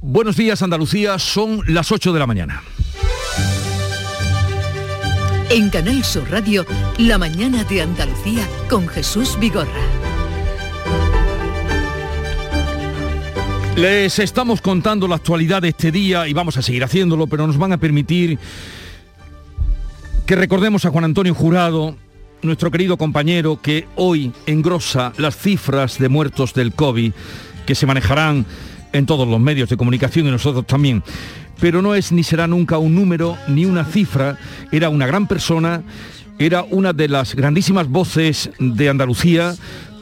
Buenos días Andalucía, son las 8 de la mañana. En Canal Sur Radio, La mañana de Andalucía con Jesús Vigorra. Les estamos contando la actualidad de este día y vamos a seguir haciéndolo, pero nos van a permitir que recordemos a Juan Antonio Jurado, nuestro querido compañero que hoy engrosa las cifras de muertos del COVID que se manejarán en todos los medios de comunicación y nosotros también. Pero no es ni será nunca un número ni una cifra, era una gran persona, era una de las grandísimas voces de Andalucía,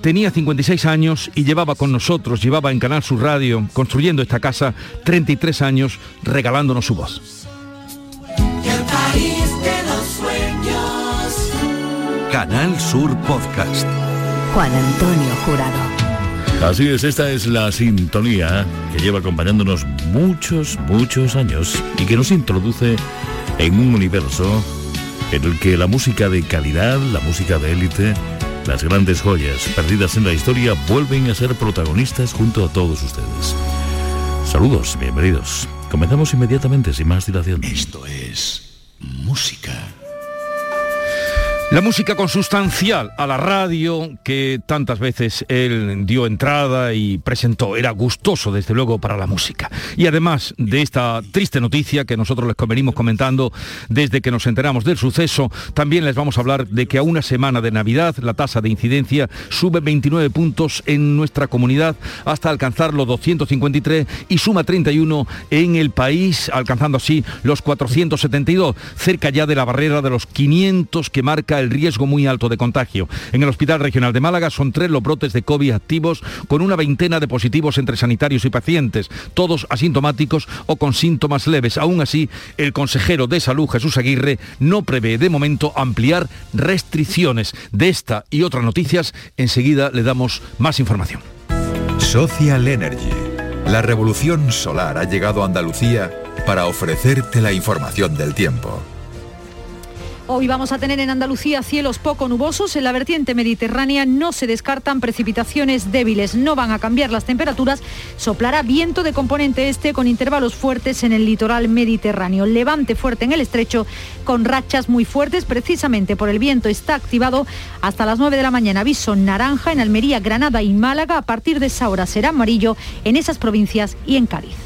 tenía 56 años y llevaba con nosotros, llevaba en Canal Sur Radio, construyendo esta casa, 33 años, regalándonos su voz. Canal Sur Podcast. Juan Antonio Jurado. Así es, esta es la sintonía que lleva acompañándonos muchos, muchos años y que nos introduce en un universo en el que la música de calidad, la música de élite, las grandes joyas perdidas en la historia vuelven a ser protagonistas junto a todos ustedes. Saludos, bienvenidos. Comenzamos inmediatamente sin más dilación. Esto es música. La música consustancial a la radio que tantas veces él dio entrada y presentó. Era gustoso, desde luego, para la música. Y además de esta triste noticia que nosotros les venimos comentando desde que nos enteramos del suceso, también les vamos a hablar de que a una semana de Navidad la tasa de incidencia sube 29 puntos en nuestra comunidad hasta alcanzar los 253 y suma 31 en el país, alcanzando así los 472, cerca ya de la barrera de los 500 que marca el riesgo muy alto de contagio. En el Hospital Regional de Málaga son tres los brotes de COVID activos con una veintena de positivos entre sanitarios y pacientes, todos asintomáticos o con síntomas leves. Aún así, el consejero de Salud, Jesús Aguirre, no prevé de momento ampliar restricciones. De esta y otras noticias, enseguida le damos más información. Social Energy. La revolución solar ha llegado a Andalucía para ofrecerte la información del tiempo. Hoy vamos a tener en Andalucía cielos poco nubosos. En la vertiente mediterránea no se descartan precipitaciones débiles. No van a cambiar las temperaturas. Soplará viento de componente este con intervalos fuertes en el litoral mediterráneo. Levante fuerte en el estrecho con rachas muy fuertes. Precisamente por el viento está activado hasta las 9 de la mañana. Aviso naranja en Almería, Granada y Málaga. A partir de esa hora será amarillo en esas provincias y en Cádiz.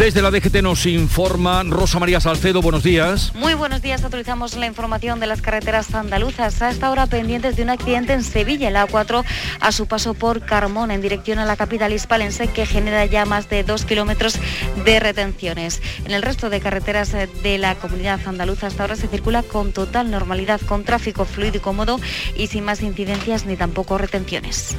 Desde la DGT nos informa Rosa María Salcedo, buenos días. Muy buenos días, autorizamos la información de las carreteras andaluzas. A esta hora pendientes de un accidente en Sevilla, en la A4, a su paso por Carmón, en dirección a la capital hispalense, que genera ya más de dos kilómetros de retenciones. En el resto de carreteras de la comunidad andaluza hasta ahora se circula con total normalidad, con tráfico fluido y cómodo y sin más incidencias ni tampoco retenciones.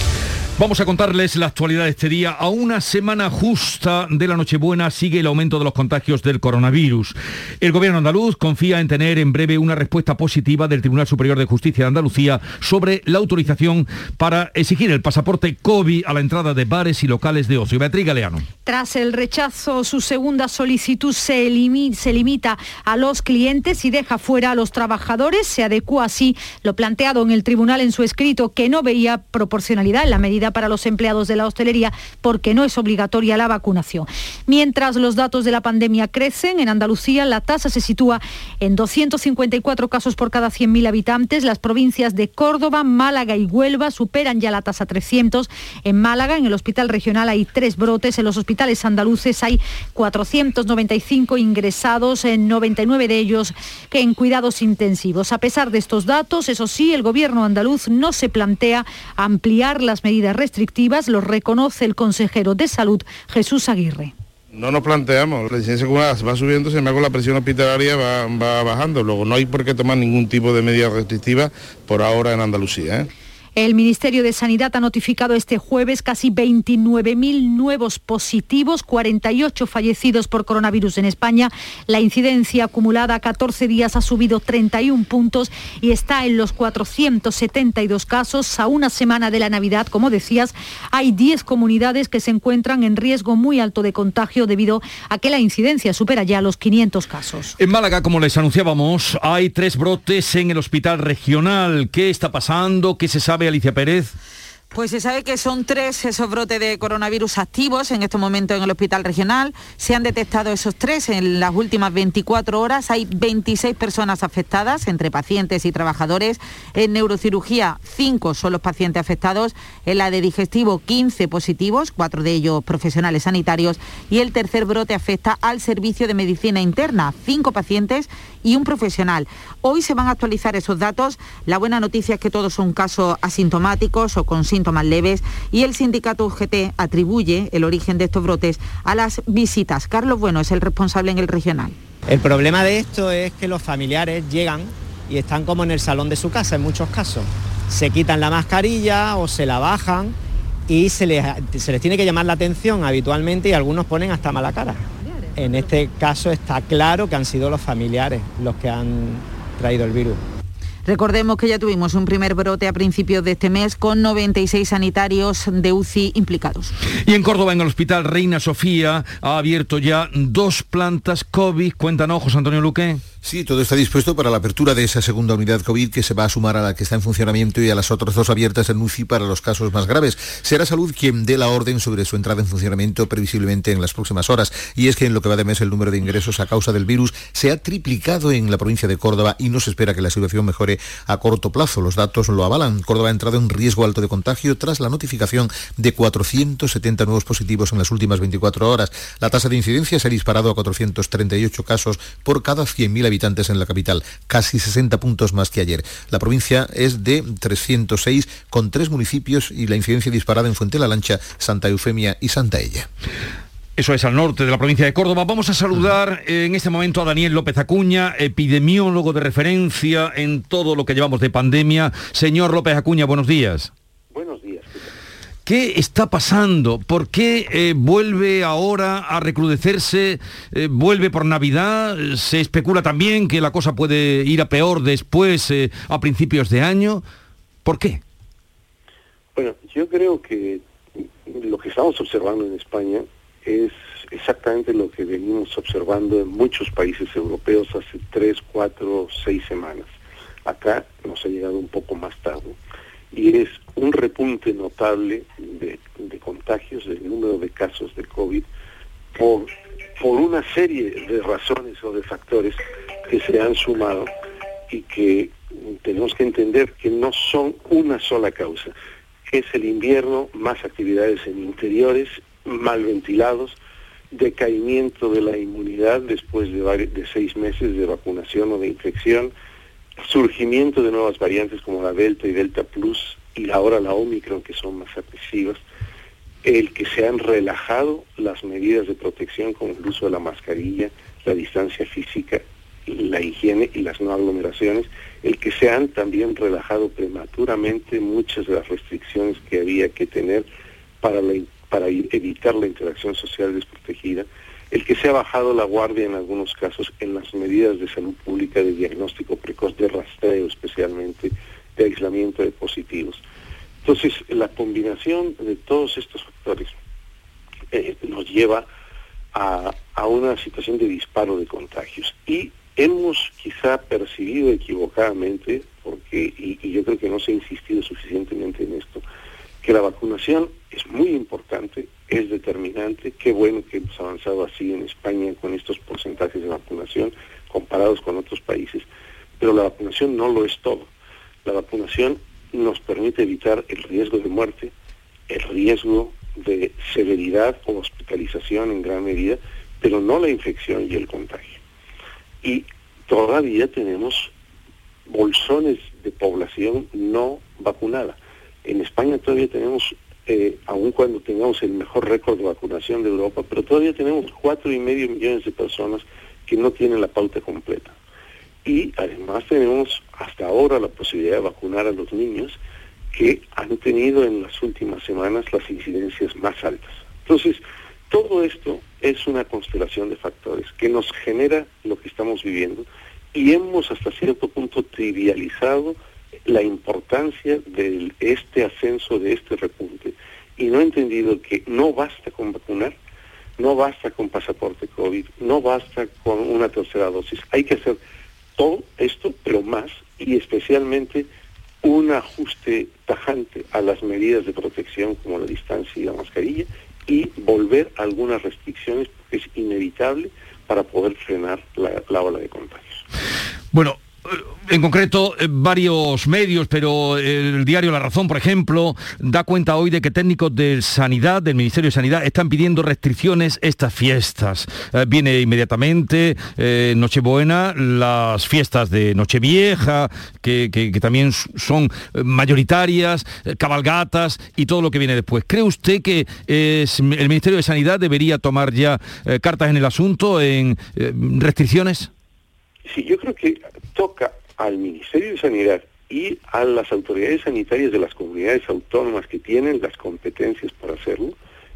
Vamos a contarles la actualidad de este día. A una semana justa de la Nochebuena sigue el aumento de los contagios del coronavirus. El gobierno andaluz confía en tener en breve una respuesta positiva del Tribunal Superior de Justicia de Andalucía sobre la autorización para exigir el pasaporte COVID a la entrada de bares y locales de ocio. Beatriz Galeano. Tras el rechazo, su segunda solicitud se, se limita a los clientes y deja fuera a los trabajadores. Se adecua así lo planteado en el tribunal en su escrito que no veía proporcionalidad en la medida para los empleados de la hostelería porque no es obligatoria la vacunación. Mientras los datos de la pandemia crecen, en Andalucía la tasa se sitúa en 254 casos por cada 100.000 habitantes. Las provincias de Córdoba, Málaga y Huelva superan ya la tasa 300. En Málaga, en el hospital regional, hay tres brotes. En los hospitales andaluces hay 495 ingresados, en 99 de ellos que en cuidados intensivos. A pesar de estos datos, eso sí, el gobierno andaluz no se plantea ampliar las medidas restrictivas, lo reconoce el consejero de Salud, Jesús Aguirre. No nos planteamos, la licencia acumulada va subiendo, se me hago la presión hospitalaria va, bajando, luego no hay por qué tomar ningún tipo de medida restrictiva por ahora en Andalucía. ¿eh? El Ministerio de Sanidad ha notificado este jueves casi 29.000 nuevos positivos, 48 fallecidos por coronavirus en España. La incidencia acumulada a 14 días ha subido 31 puntos y está en los 472 casos. A una semana de la Navidad, como decías, hay 10 comunidades que se encuentran en riesgo muy alto de contagio debido a que la incidencia supera ya los 500 casos. En Málaga, como les anunciábamos, hay tres brotes en el hospital regional. ¿Qué está pasando? ¿Qué se sabe? Alicia Pérez? Pues se sabe que son tres esos brotes de coronavirus activos en estos momentos en el hospital regional. Se han detectado esos tres en las últimas 24 horas. Hay 26 personas afectadas, entre pacientes y trabajadores. En neurocirugía, 5 son los pacientes afectados. En la de digestivo, 15 positivos, cuatro de ellos profesionales sanitarios. Y el tercer brote afecta al servicio de medicina interna, 5 pacientes y un profesional. Hoy se van a actualizar esos datos. La buena noticia es que todos son casos asintomáticos o con síntomas síntomas leves y el sindicato UGT atribuye el origen de estos brotes a las visitas. Carlos Bueno es el responsable en el regional. El problema de esto es que los familiares llegan y están como en el salón de su casa en muchos casos. Se quitan la mascarilla o se la bajan y se les, se les tiene que llamar la atención habitualmente y algunos ponen hasta mala cara. En este caso está claro que han sido los familiares los que han traído el virus. Recordemos que ya tuvimos un primer brote a principios de este mes con 96 sanitarios de UCI implicados. Y en Córdoba, en el Hospital Reina Sofía, ha abierto ya dos plantas COVID. Cuéntanos, José Antonio Luque. Sí, todo está dispuesto para la apertura de esa segunda unidad COVID que se va a sumar a la que está en funcionamiento y a las otras dos abiertas en UCI para los casos más graves. Será Salud quien dé la orden sobre su entrada en funcionamiento previsiblemente en las próximas horas. Y es que en lo que va de mes el número de ingresos a causa del virus se ha triplicado en la provincia de Córdoba y no se espera que la situación mejore a corto plazo. Los datos lo avalan. Córdoba ha entrado en riesgo alto de contagio tras la notificación de 470 nuevos positivos en las últimas 24 horas. La tasa de incidencia se ha disparado a 438 casos por cada 100.000 habitantes en la capital, casi 60 puntos más que ayer. La provincia es de 306 con tres municipios y la incidencia disparada en Fuente la Lancha, Santa Eufemia y Santa Ella. Eso es al norte de la provincia de Córdoba. Vamos a saludar en este momento a Daniel López Acuña, epidemiólogo de referencia en todo lo que llevamos de pandemia. Señor López Acuña, buenos días. Buenos días. ¿Qué está pasando? ¿Por qué eh, vuelve ahora a recrudecerse? Eh, ¿Vuelve por Navidad? ¿Se especula también que la cosa puede ir a peor después, eh, a principios de año? ¿Por qué? Bueno, yo creo que lo que estamos observando en España es exactamente lo que venimos observando en muchos países europeos hace tres, cuatro, seis semanas. Acá nos ha llegado un poco más tarde y es un repunte notable de, contagios, del número de casos de COVID, por, por una serie de razones o de factores que se han sumado y que tenemos que entender que no son una sola causa. Es el invierno, más actividades en interiores, mal ventilados, decaimiento de la inmunidad después de, de seis meses de vacunación o de infección, surgimiento de nuevas variantes como la Delta y Delta Plus y ahora la Omicron que son más agresivas, el que se han relajado las medidas de protección como el uso de la mascarilla, la distancia física la higiene y las no aglomeraciones, el que se han también relajado prematuramente muchas de las restricciones que había que tener para, para evitar la interacción social desprotegida, el que se ha bajado la guardia en algunos casos en las medidas de salud pública de diagnóstico precoz, de rastreo especialmente, aislamiento de positivos. Entonces, la combinación de todos estos factores eh, nos lleva a, una situación de disparo de contagios. Y hemos quizá percibido equivocadamente, porque, y, yo creo que no se ha insistido suficientemente en esto, que la vacunación es muy importante, es determinante, qué bueno que hemos avanzado así en España con estos porcentajes de vacunación comparados con otros países, pero la vacunación no lo es todo. La vacunación nos permite evitar el riesgo de muerte, el riesgo de severidad o hospitalización en gran medida, pero no la infección y el contagio. Y todavía tenemos bolsones de población no vacunada. En España todavía tenemos, eh, aun cuando tengamos el mejor récord de vacunación de Europa, pero todavía tenemos cuatro y medio millones de personas que no tienen la pauta completa. Y además tenemos hasta ahora la posibilidad de vacunar a los niños que han tenido en las últimas semanas las incidencias más altas. Entonces, todo esto es una constelación de factores que nos genera lo que estamos viviendo y hemos hasta cierto punto trivializado la importancia de este ascenso, de este repunte, y no he entendido que no basta con vacunar, no basta con pasaporte COVID, no basta con una tercera dosis, hay que hacer todo esto, pero más, y especialmente un ajuste tajante a las medidas de protección como la distancia y la mascarilla y volver a algunas restricciones porque es inevitable para poder frenar la, la ola de contagios. Bueno, en concreto, eh, varios medios, pero el diario La Razón, por ejemplo, da cuenta hoy de que técnicos de Sanidad, del Ministerio de Sanidad, están pidiendo restricciones estas fiestas. Eh, viene inmediatamente eh, Nochebuena, las fiestas de Nochevieja, que, también son mayoritarias, cabalgatas y todo lo que viene después. ¿Cree usted que el Ministerio de Sanidad debería tomar ya cartas en el asunto, en restricciones? Sí, yo creo que toca al Ministerio de Sanidad y a las autoridades sanitarias de las comunidades autónomas que tienen las competencias para hacerlo,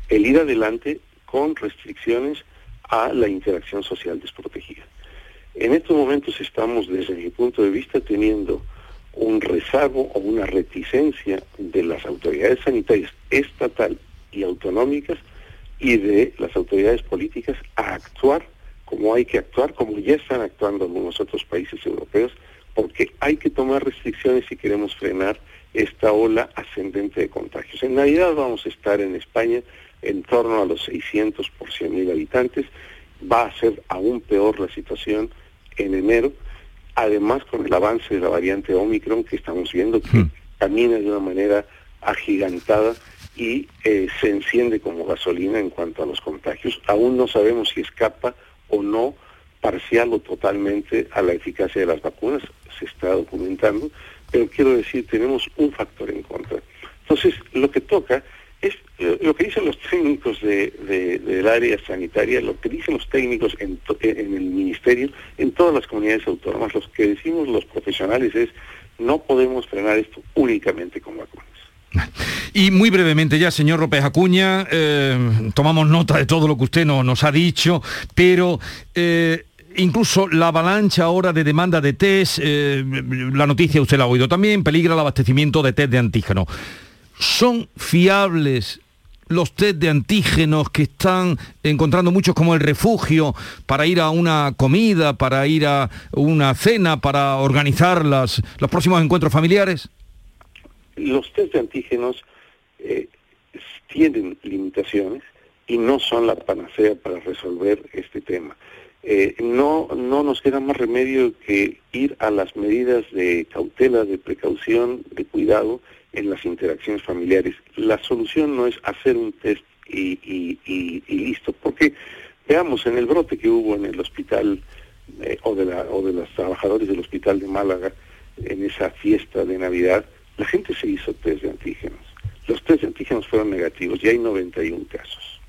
el ir adelante con restricciones a la interacción social desprotegida. En estos momentos estamos, desde mi punto de vista, teniendo un rezago o una reticencia de las autoridades sanitarias estatal y autonómicas y de las autoridades políticas a actuar como hay que actuar, como ya están actuando algunos otros países europeos, porque hay que tomar restricciones si queremos frenar esta ola ascendente de contagios. En Navidad vamos a estar en España en torno a los 600 por 100.000 habitantes. Va a ser aún peor la situación en enero, además con el avance de la variante Omicron que estamos viendo que hmm. camina de una manera agigantada y eh, se enciende como gasolina en cuanto a los contagios. Aún no sabemos si escapa o no parcial o totalmente a la eficacia de las vacunas, se está documentando, pero quiero decir, tenemos un factor en contra. Entonces, lo que toca es eh, lo que dicen los técnicos de, del área sanitaria, lo que dicen los técnicos en, en el ministerio, en todas las comunidades autónomas, lo que decimos los profesionales es, no podemos frenar esto únicamente con vacunas. Y muy brevemente ya, señor López Acuña, eh, tomamos nota de todo lo que usted nos ha dicho, pero... Eh, incluso la avalancha ahora de demanda de test, eh, la noticia usted la ha oído también, peligra el abastecimiento de test de antígeno. ¿Son fiables los test de antígenos que están encontrando muchos como el refugio para ir a una comida, para ir a una cena, para organizar los próximos encuentros familiares? Los test de antígenos eh, tienen limitaciones y no son la panacea para resolver este tema. Eh, no, no nos queda más remedio que ir a las medidas de cautela, de precaución, de cuidado en las interacciones familiares. La solución no es hacer un test y, listo, porque veamos en el brote que hubo en el hospital eh, o, de la, o de los trabajadores del hospital de Málaga en esa fiesta de Navidad, la gente se hizo test de antígenos. Los test de antígenos fueron negativos y hay 91 casos.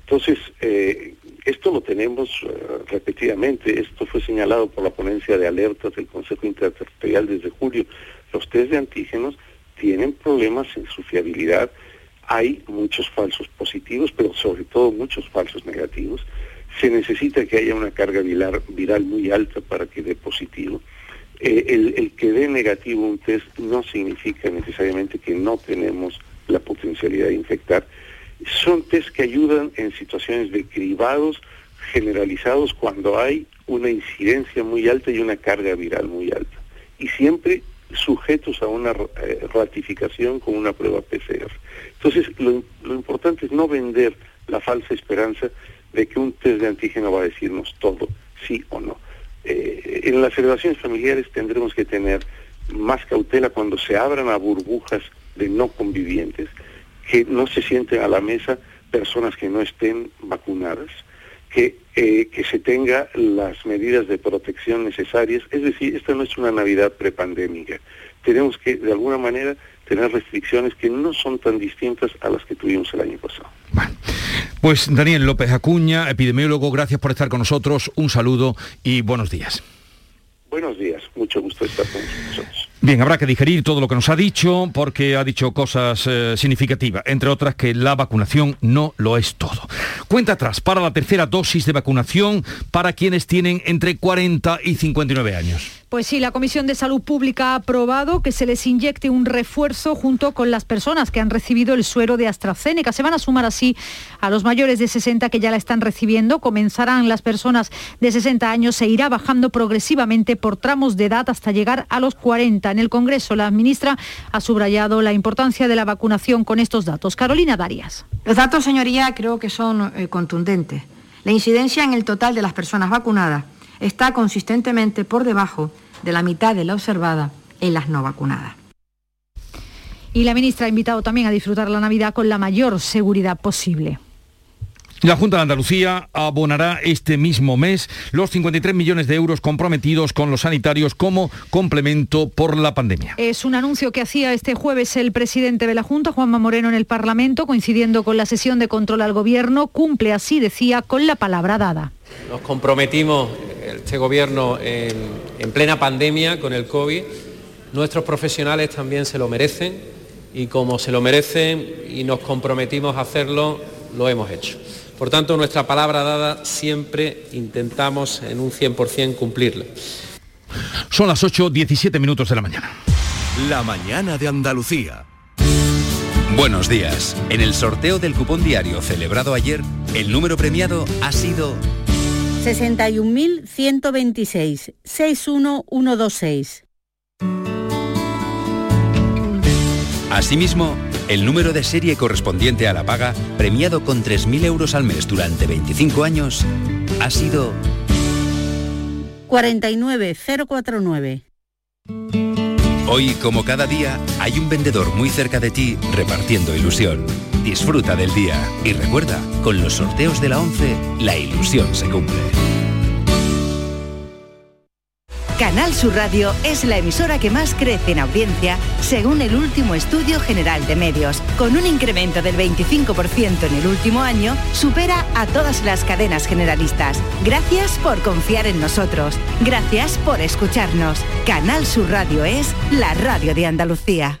Entonces, eh, Esto lo tenemos eh, repetidamente, esto fue señalado por la ponencia de alertas del Consejo Interterritorial desde julio. Los test de antígenos tienen problemas en su fiabilidad, hay muchos falsos positivos, pero sobre todo muchos falsos negativos. Se necesita que haya una carga viral, viral muy alta para que dé positivo. Eh, el, que dé negativo un test no significa necesariamente que no tenemos la potencialidad de infectar. Son test que ayudan en situaciones de cribados generalizados cuando hay una incidencia muy alta y una carga viral muy alta. Y siempre sujetos a una eh, ratificación con una prueba PCR. Entonces, lo importante es no vender la falsa esperanza de que un test de antígeno va a decirnos todo, sí o no. Eh, en las celebraciones familiares tendremos que tener más cautela cuando se abran a burbujas de no convivientes, que no se sienten a la mesa personas que no estén vacunadas, que, eh, que se tenga las medidas de protección necesarias. Es decir, esta no es una Navidad prepandémica. Tenemos que, de alguna manera, tener restricciones que no son tan distintas a las que tuvimos el año pasado. Pues Daniel López Acuña, epidemiólogo, gracias por estar con nosotros. Un saludo y buenos días. Buenos días, mucho gusto estar con nosotros. Bien, habrá que digerir todo lo que nos ha dicho porque ha dicho cosas eh, significativas, entre otras que la vacunación no lo es todo. Cuenta atrás para la tercera dosis de vacunación para quienes tienen entre 40 y 59 años. Pues sí, la Comisión de Salud Pública ha aprobado que se les inyecte un refuerzo junto con las personas que han recibido el suero de AstraZeneca. Se van a sumar así a los mayores de 60 que ya la están recibiendo. Comenzarán las personas de 60 años, se irá bajando progresivamente por tramos de edad hasta llegar a los 40. En el Congreso, la ministra ha subrayado la importancia de la vacunación con estos datos. Carolina Darias. Los datos, señoría, creo que son eh, contundentes. La incidencia en el total de las personas vacunadas está consistentemente por debajo de la mitad de la observada en las no vacunadas. Y la ministra ha invitado también a disfrutar la Navidad con la mayor seguridad posible. La Junta de Andalucía abonará este mismo mes los 53 millones de euros comprometidos con los sanitarios como complemento por la pandemia. Es un anuncio que hacía este jueves el presidente de la Junta, Juanma Moreno, en el Parlamento, coincidiendo con la sesión de control al Gobierno. Cumple, así decía, con la palabra dada. Nos comprometimos, este Gobierno, en, en plena pandemia con el COVID. Nuestros profesionales también se lo merecen y como se lo merecen y nos comprometimos a hacerlo, lo hemos hecho. Por tanto, nuestra palabra dada siempre intentamos en un 100% cumplirla. Son las 8.17 minutos de la mañana. La mañana de Andalucía. Buenos días. En el sorteo del cupón diario celebrado ayer, el número premiado ha sido 61.126 61126. Asimismo, el número de serie correspondiente a la paga, premiado con 3.000 euros al mes durante 25 años, ha sido 49049. Hoy, como cada día, hay un vendedor muy cerca de ti repartiendo ilusión. Disfruta del día y recuerda, con los sorteos de la 11, la ilusión se cumple. Canal Sur Radio es la emisora que más crece en audiencia según el último estudio general de medios. Con un incremento del 25% en el último año, supera a todas las cadenas generalistas. Gracias por confiar en nosotros. Gracias por escucharnos. Canal Sur Radio es la radio de Andalucía.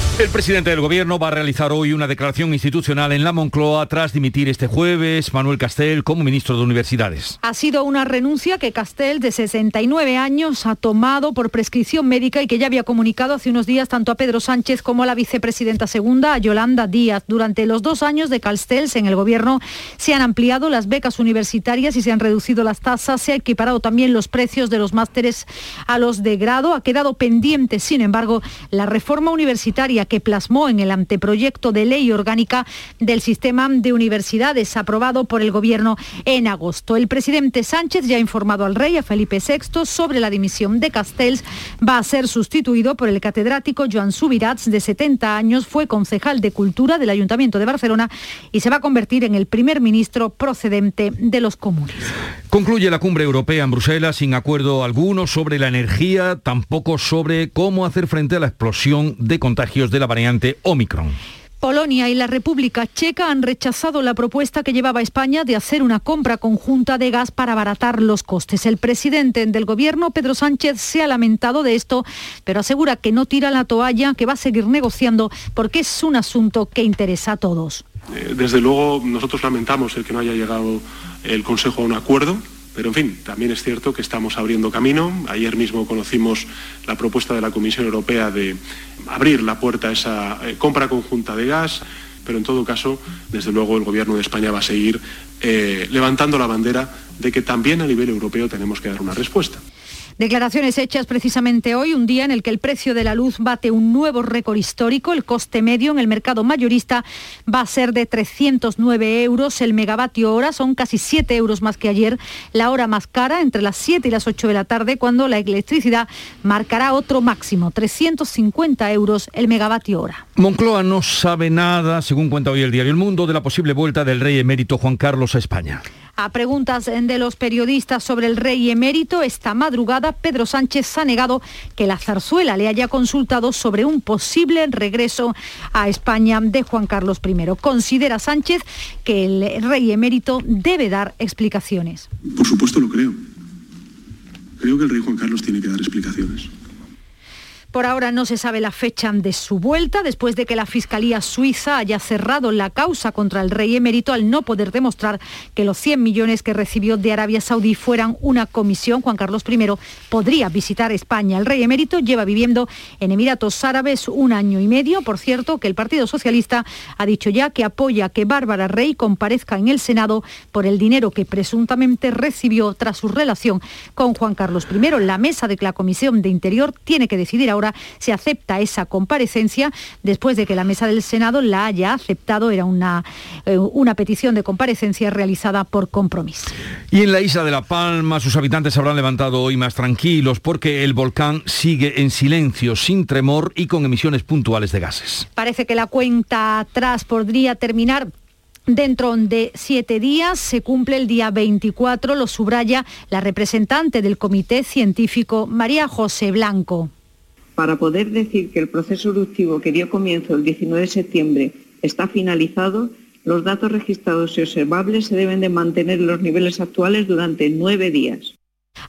El presidente del gobierno va a realizar hoy una declaración institucional en la Moncloa tras dimitir este jueves Manuel Castel como ministro de Universidades. Ha sido una renuncia que Castel, de 69 años, ha tomado por prescripción médica y que ya había comunicado hace unos días tanto a Pedro Sánchez como a la vicepresidenta segunda, a Yolanda Díaz. Durante los dos años de Castells en el gobierno se han ampliado las becas universitarias y se han reducido las tasas, se ha equiparado también los precios de los másteres a los de grado. Ha quedado pendiente, sin embargo, la reforma universitaria que plasmó en el anteproyecto de ley orgánica del sistema de universidades aprobado por el Gobierno en agosto. El presidente Sánchez ya ha informado al rey, a Felipe VI, sobre la dimisión de Castells. Va a ser sustituido por el catedrático Joan Subirats, de 70 años, fue concejal de Cultura del Ayuntamiento de Barcelona y se va a convertir en el primer ministro procedente de los comunes. Concluye la cumbre europea en Bruselas sin acuerdo alguno sobre la energía, tampoco sobre cómo hacer frente a la explosión de contagios de variante Omicron. Polonia y la República Checa han rechazado la propuesta que llevaba España de hacer una compra conjunta de gas para abaratar los costes. El presidente del gobierno, Pedro Sánchez, se ha lamentado de esto, pero asegura que no tira la toalla, que va a seguir negociando porque es un asunto que interesa a todos. Eh, desde luego, nosotros lamentamos el que no haya llegado el Consejo a un acuerdo. Pero en fin, también es cierto que estamos abriendo camino. Ayer mismo conocimos la propuesta de la Comisión Europea de abrir la puerta a esa eh, compra conjunta de gas, pero en todo caso, desde luego, el Gobierno de España va a seguir eh, levantando la bandera de que también a nivel europeo tenemos que dar una respuesta. Declaraciones hechas precisamente hoy, un día en el que el precio de la luz bate un nuevo récord histórico. El coste medio en el mercado mayorista va a ser de 309 euros el megavatio hora, son casi 7 euros más que ayer. La hora más cara entre las 7 y las 8 de la tarde, cuando la electricidad marcará otro máximo, 350 euros el megavatio hora. Moncloa no sabe nada, según cuenta hoy el diario El Mundo, de la posible vuelta del rey emérito Juan Carlos a España. A preguntas de los periodistas sobre el rey emérito, esta madrugada Pedro Sánchez ha negado que la zarzuela le haya consultado sobre un posible regreso a España de Juan Carlos I. Considera Sánchez que el rey emérito debe dar explicaciones. Por supuesto lo creo. Creo que el rey Juan Carlos tiene que dar explicaciones. Por ahora no se sabe la fecha de su vuelta, después de que la Fiscalía Suiza haya cerrado la causa contra el rey emérito al no poder demostrar que los 100 millones que recibió de Arabia Saudí fueran una comisión. Juan Carlos I podría visitar España. El rey emérito lleva viviendo en Emiratos Árabes un año y medio. Por cierto, que el Partido Socialista ha dicho ya que apoya que Bárbara Rey comparezca en el Senado por el dinero que presuntamente recibió tras su relación con Juan Carlos I. La mesa de la Comisión de Interior tiene que decidir ahora se acepta esa comparecencia después de que la mesa del Senado la haya aceptado. Era una, eh, una petición de comparecencia realizada por compromiso. Y en la isla de La Palma sus habitantes habrán levantado hoy más tranquilos porque el volcán sigue en silencio, sin tremor y con emisiones puntuales de gases. Parece que la cuenta atrás podría terminar Dentro de siete días se cumple el día 24, lo subraya la representante del Comité Científico María José Blanco para poder decir que el proceso eruptivo que dio comienzo el 19 de septiembre está finalizado, los datos registrados y observables se deben de mantener en los niveles actuales durante nueve días.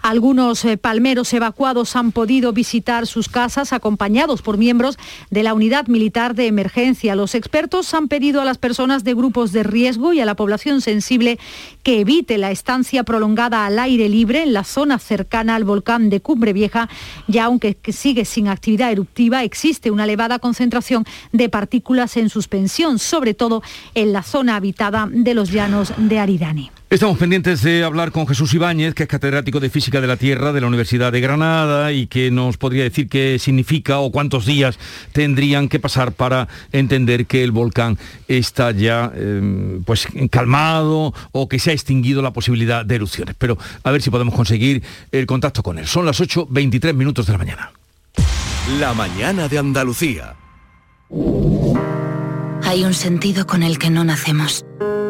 Algunos eh, palmeros evacuados han podido visitar sus casas acompañados por miembros de la Unidad Militar de Emergencia. Los expertos han pedido a las personas de grupos de riesgo y a la población sensible que evite la estancia prolongada al aire libre en la zona cercana al volcán de Cumbre Vieja, ya aunque sigue sin actividad eruptiva, existe una elevada concentración de partículas en suspensión, sobre todo en la zona habitada de los llanos de Aridane. Estamos pendientes de hablar con Jesús Ibáñez, que es catedrático de Física de la Tierra de la Universidad de Granada y que nos podría decir qué significa o cuántos días tendrían que pasar para entender que el volcán está ya em, pues calmado o que se ha extinguido la posibilidad de erupciones. Pero a ver si podemos conseguir el contacto con él. Son las 8.23 minutos de la mañana. La mañana de Andalucía. Hay un sentido con el que no nacemos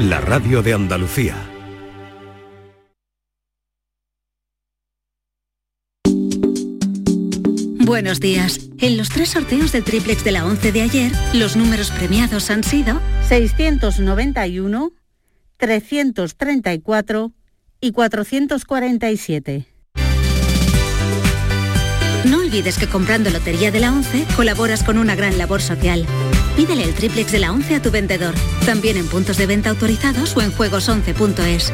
la radio de Andalucía. Buenos días. En los tres sorteos del triplex de la 11 de ayer, los números premiados han sido 691, 334 y 447. No olvides que comprando Lotería de la 11 colaboras con una gran labor social. Pídele el triplex de la 11 a tu vendedor, también en puntos de venta autorizados o en juegos11.es.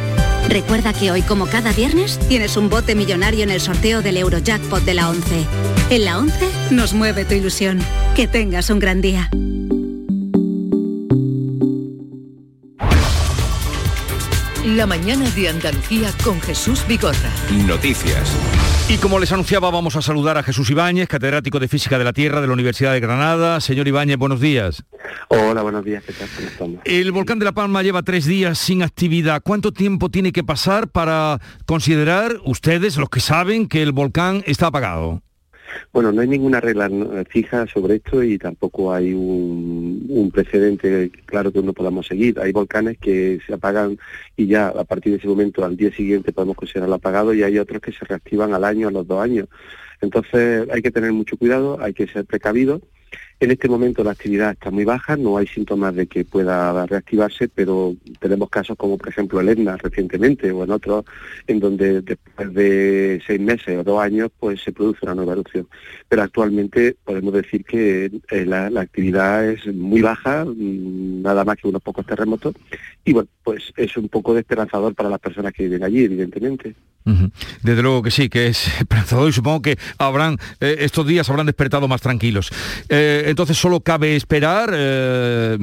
Recuerda que hoy, como cada viernes, tienes un bote millonario en el sorteo del Eurojackpot de la 11. En la 11 nos mueve tu ilusión. Que tengas un gran día. La mañana de Andalucía con Jesús Vigorra. Noticias. Y como les anunciaba, vamos a saludar a Jesús Ibáñez, catedrático de Física de la Tierra de la Universidad de Granada. Señor Ibáñez, buenos días. Hola, buenos días. ¿Qué tal? ¿Cómo estamos? El volcán de La Palma lleva tres días sin actividad. ¿Cuánto tiempo tiene que pasar para considerar ustedes, los que saben, que el volcán está apagado? Bueno, no hay ninguna regla eh, fija sobre esto y tampoco hay un, precedente claro que uno podamos seguir. Hay volcanes que se apagan y ya a partir de ese momento, al día siguiente, podemos considerarlo apagado y hay otros que se reactivan al año, a los dos años. Entonces hay que tener mucho cuidado, hay que ser precavido en este momento la actividad está muy baja, no hay síntomas de que pueda reactivarse, pero tenemos casos como por ejemplo el Etna recientemente o en otros en donde después de seis meses o dos años pues se produce una nueva erupción. Pero actualmente podemos decir que eh, la, actividad es muy baja, mm, nada más que unos pocos terremotos, y bueno, pues es un poco desesperanzador para las personas que viven allí, evidentemente. Desde luego que sí, que es esperanzador y supongo que habrán, eh, estos días habrán despertado más tranquilos. Eh, entonces solo cabe esperar eh,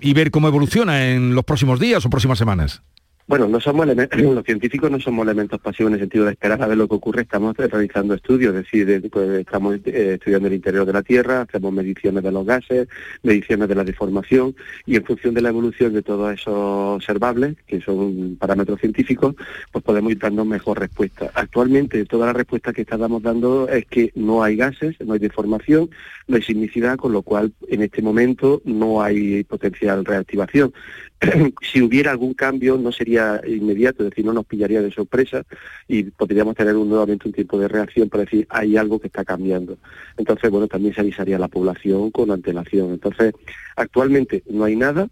y ver cómo evoluciona en los próximos días o próximas semanas. Bueno, no somos los científicos no somos elementos pasivos en el sentido de esperar a ver lo que ocurre, estamos realizando estudios, es decir, pues, estamos eh, estudiando el interior de la Tierra, hacemos mediciones de los gases, mediciones de la deformación y en función de la evolución de todos esos observables, que son parámetros científicos, pues podemos ir dando mejor respuesta. Actualmente toda la respuesta que estamos dando es que no hay gases, no hay deformación, no hay sismicidad, con lo cual en este momento no hay potencial reactivación. si hubiera algún cambio no sería inmediato, es decir, no nos pillaría de sorpresa y podríamos tener un, nuevamente un tiempo de reacción para decir hay algo que está cambiando. Entonces, bueno, también se avisaría a la población con antelación. Entonces, actualmente no hay nada,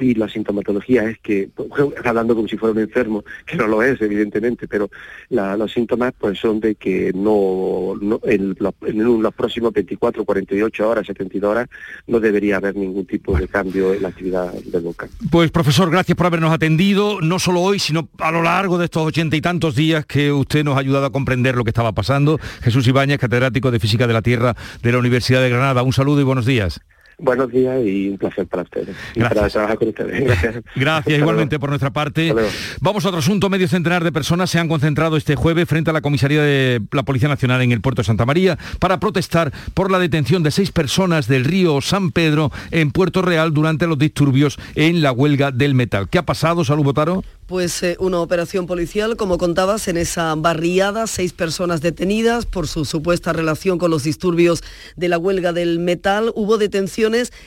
y la sintomatología es que, hablando como si fuera un enfermo, que no lo es evidentemente, pero los síntomas pues son de que no, en, los, próximos 24, 48 horas, 72 horas no debería haber ningún tipo de cambio en la actividad del volcán. Pues profesor, gracias por habernos atendido, no solo hoy, sino a lo largo de estos ochenta y tantos días que usted nos ha ayudado a comprender lo que estaba pasando. Jesús Ibáñez, catedrático de Física de la Tierra de la Universidad de Granada. Un saludo y buenos días. Buenos días y un placer para ustedes. Gracias. para trabajar con ustedes. Gracias. Gracias igualmente por nuestra parte. Vamos a otro asunto. Medio centenar de personas se han concentrado este jueves frente a la comisaría de la Policía Nacional en el puerto de Santa María para protestar por la detención de seis personas del río San Pedro en Puerto Real durante los disturbios en la huelga del metal. ¿Qué ha pasado, Salud Botaro? Pues eh, una operación policial, como contabas, en esa barriada, seis personas detenidas por su supuesta relación con los disturbios de la huelga del metal. Hubo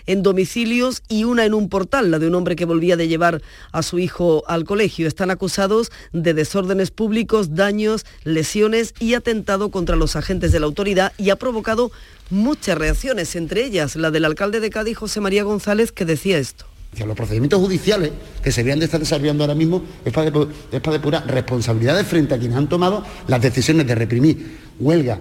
en domicilios y una en un portal, la de un hombre que volvía de llevar a su hijo al colegio. Están acusados de desórdenes públicos, daños, lesiones y atentado contra los agentes de la autoridad y ha provocado muchas reacciones, entre ellas la del alcalde de Cádiz, José María González, que decía esto. Los procedimientos judiciales que se vean de estar desarrollando ahora mismo es para, depurar responsabilidades frente a quienes han tomado las decisiones de reprimir huelga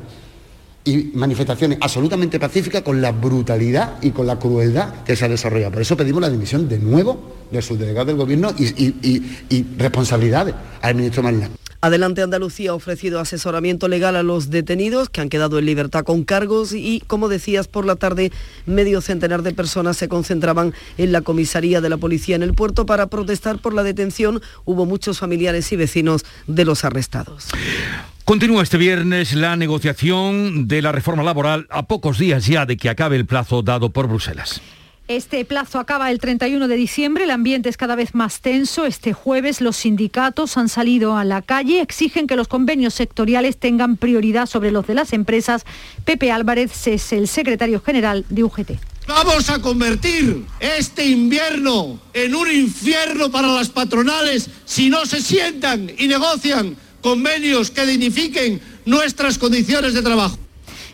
y manifestaciones absolutamente pacíficas con la brutalidad y con la crueldad que se ha desarrollado. Por eso pedimos la dimisión de nuevo del subdelegado del Gobierno y, responsabilidades al ministro Marina. Adelante Andalucía ha ofrecido asesoramiento legal a los detenidos que han quedado en libertad con cargos y, como decías, por la tarde medio centenar de personas se concentraban en la comisaría de la policía en el puerto para protestar por la detención. Hubo muchos familiares y vecinos de los arrestados. Continúa este viernes la negociación de la reforma laboral a pocos días ya de que acabe el plazo dado por Bruselas. Este plazo acaba el 31 de diciembre, el ambiente es cada vez más tenso. Este jueves los sindicatos han salido a la calle, exigen que los convenios sectoriales tengan prioridad sobre los de las empresas. Pepe Álvarez es el secretario general de UGT. Vamos a convertir este invierno en un infierno para las patronales si no se sientan y negocian convenios que dignifiquen nuestras condiciones de trabajo.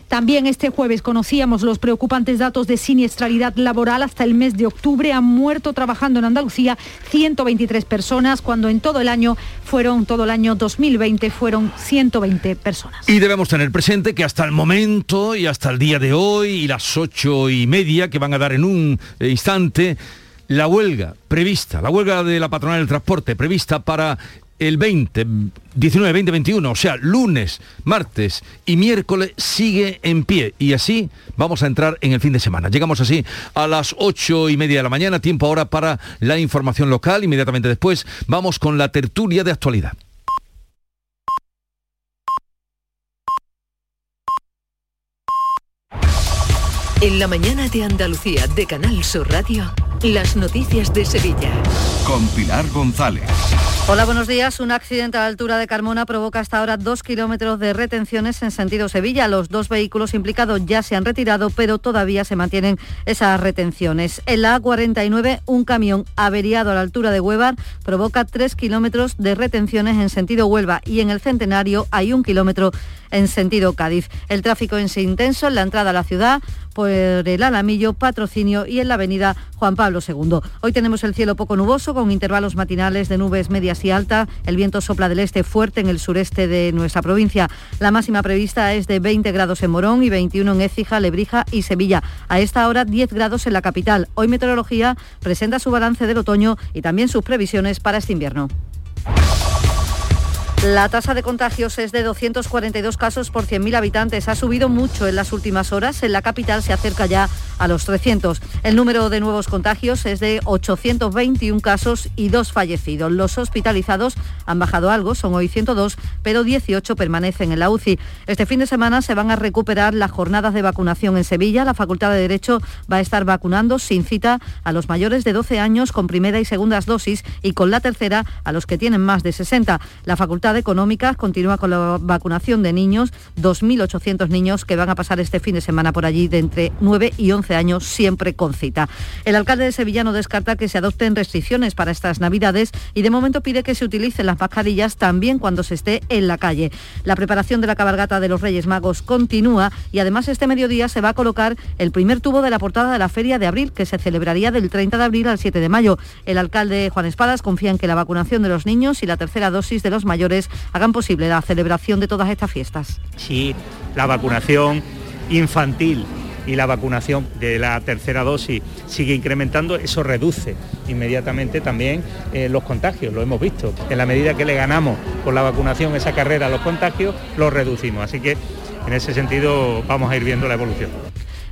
También este jueves conocíamos los preocupantes datos de siniestralidad laboral. Hasta el mes de octubre han muerto trabajando en Andalucía 123 personas, cuando en todo el año fueron, todo el año 2020 fueron 120 personas. Y debemos tener presente que hasta el momento y hasta el día de hoy y las ocho y media que van a dar en un instante, la huelga prevista, la huelga de la patronal del transporte prevista para el 20, 19, 20, 21, o sea, lunes, martes y miércoles sigue en pie. Y así vamos a entrar en el fin de semana. Llegamos así a las ocho y media de la mañana, tiempo ahora para la información local. Inmediatamente después vamos con la tertulia de actualidad. En la mañana de Andalucía de Canal Sur Radio, las noticias de Sevilla. Con Pilar González. Hola, buenos días. Un accidente a la altura de Carmona provoca hasta ahora dos kilómetros de retenciones en sentido Sevilla. Los dos vehículos implicados ya se han retirado, pero todavía se mantienen esas retenciones. En la A49, un camión averiado a la altura de Huevar provoca tres kilómetros de retenciones en sentido Huelva y en el Centenario hay un kilómetro en sentido Cádiz. El tráfico es intenso en la entrada a la ciudad por el Alamillo, Patrocinio y en la avenida Juan Pablo II. Hoy tenemos el cielo poco nuboso con intervalos matinales de nubes medias y altas. El viento sopla del este fuerte en el sureste de nuestra provincia. La máxima prevista es de 20 grados en Morón y 21 en Écija, Lebrija y Sevilla. A esta hora 10 grados en la capital. Hoy Meteorología presenta su balance del otoño y también sus previsiones para este invierno. La tasa de contagios es de 242 casos por 100.000 habitantes. Ha subido mucho en las últimas horas. En la capital se acerca ya a los 300. El número de nuevos contagios es de 821 casos y dos fallecidos. Los hospitalizados han bajado algo, son hoy 102, pero 18 permanecen en la UCI. Este fin de semana se van a recuperar las jornadas de vacunación en Sevilla. La Facultad de Derecho va a estar vacunando sin cita a los mayores de 12 años con primera y segundas dosis y con la tercera a los que tienen más de 60. La Facultad de Económicas continúa con la vacunación de niños, 2.800 niños que van a pasar este fin de semana por allí de entre 9 y 11 años, siempre con cita. El alcalde de Sevilla no descarta que se adopten restricciones para estas Navidades y de momento pide que se utilicen las mascarillas también cuando se esté en la calle. La preparación de la cabalgata de los Reyes Magos continúa y además este mediodía se va a colocar el primer tubo de la portada de la Feria de Abril que se celebraría del 30 de abril al 7 de mayo. El alcalde Juan Espadas confía en que la vacunación de los niños y la tercera dosis de los mayores hagan posible la celebración de todas estas fiestas. Si la vacunación infantil y la vacunación de la tercera dosis sigue incrementando, eso reduce inmediatamente también eh, los contagios, lo hemos visto. En la medida que le ganamos con la vacunación esa carrera a los contagios, los reducimos. Así que en ese sentido vamos a ir viendo la evolución.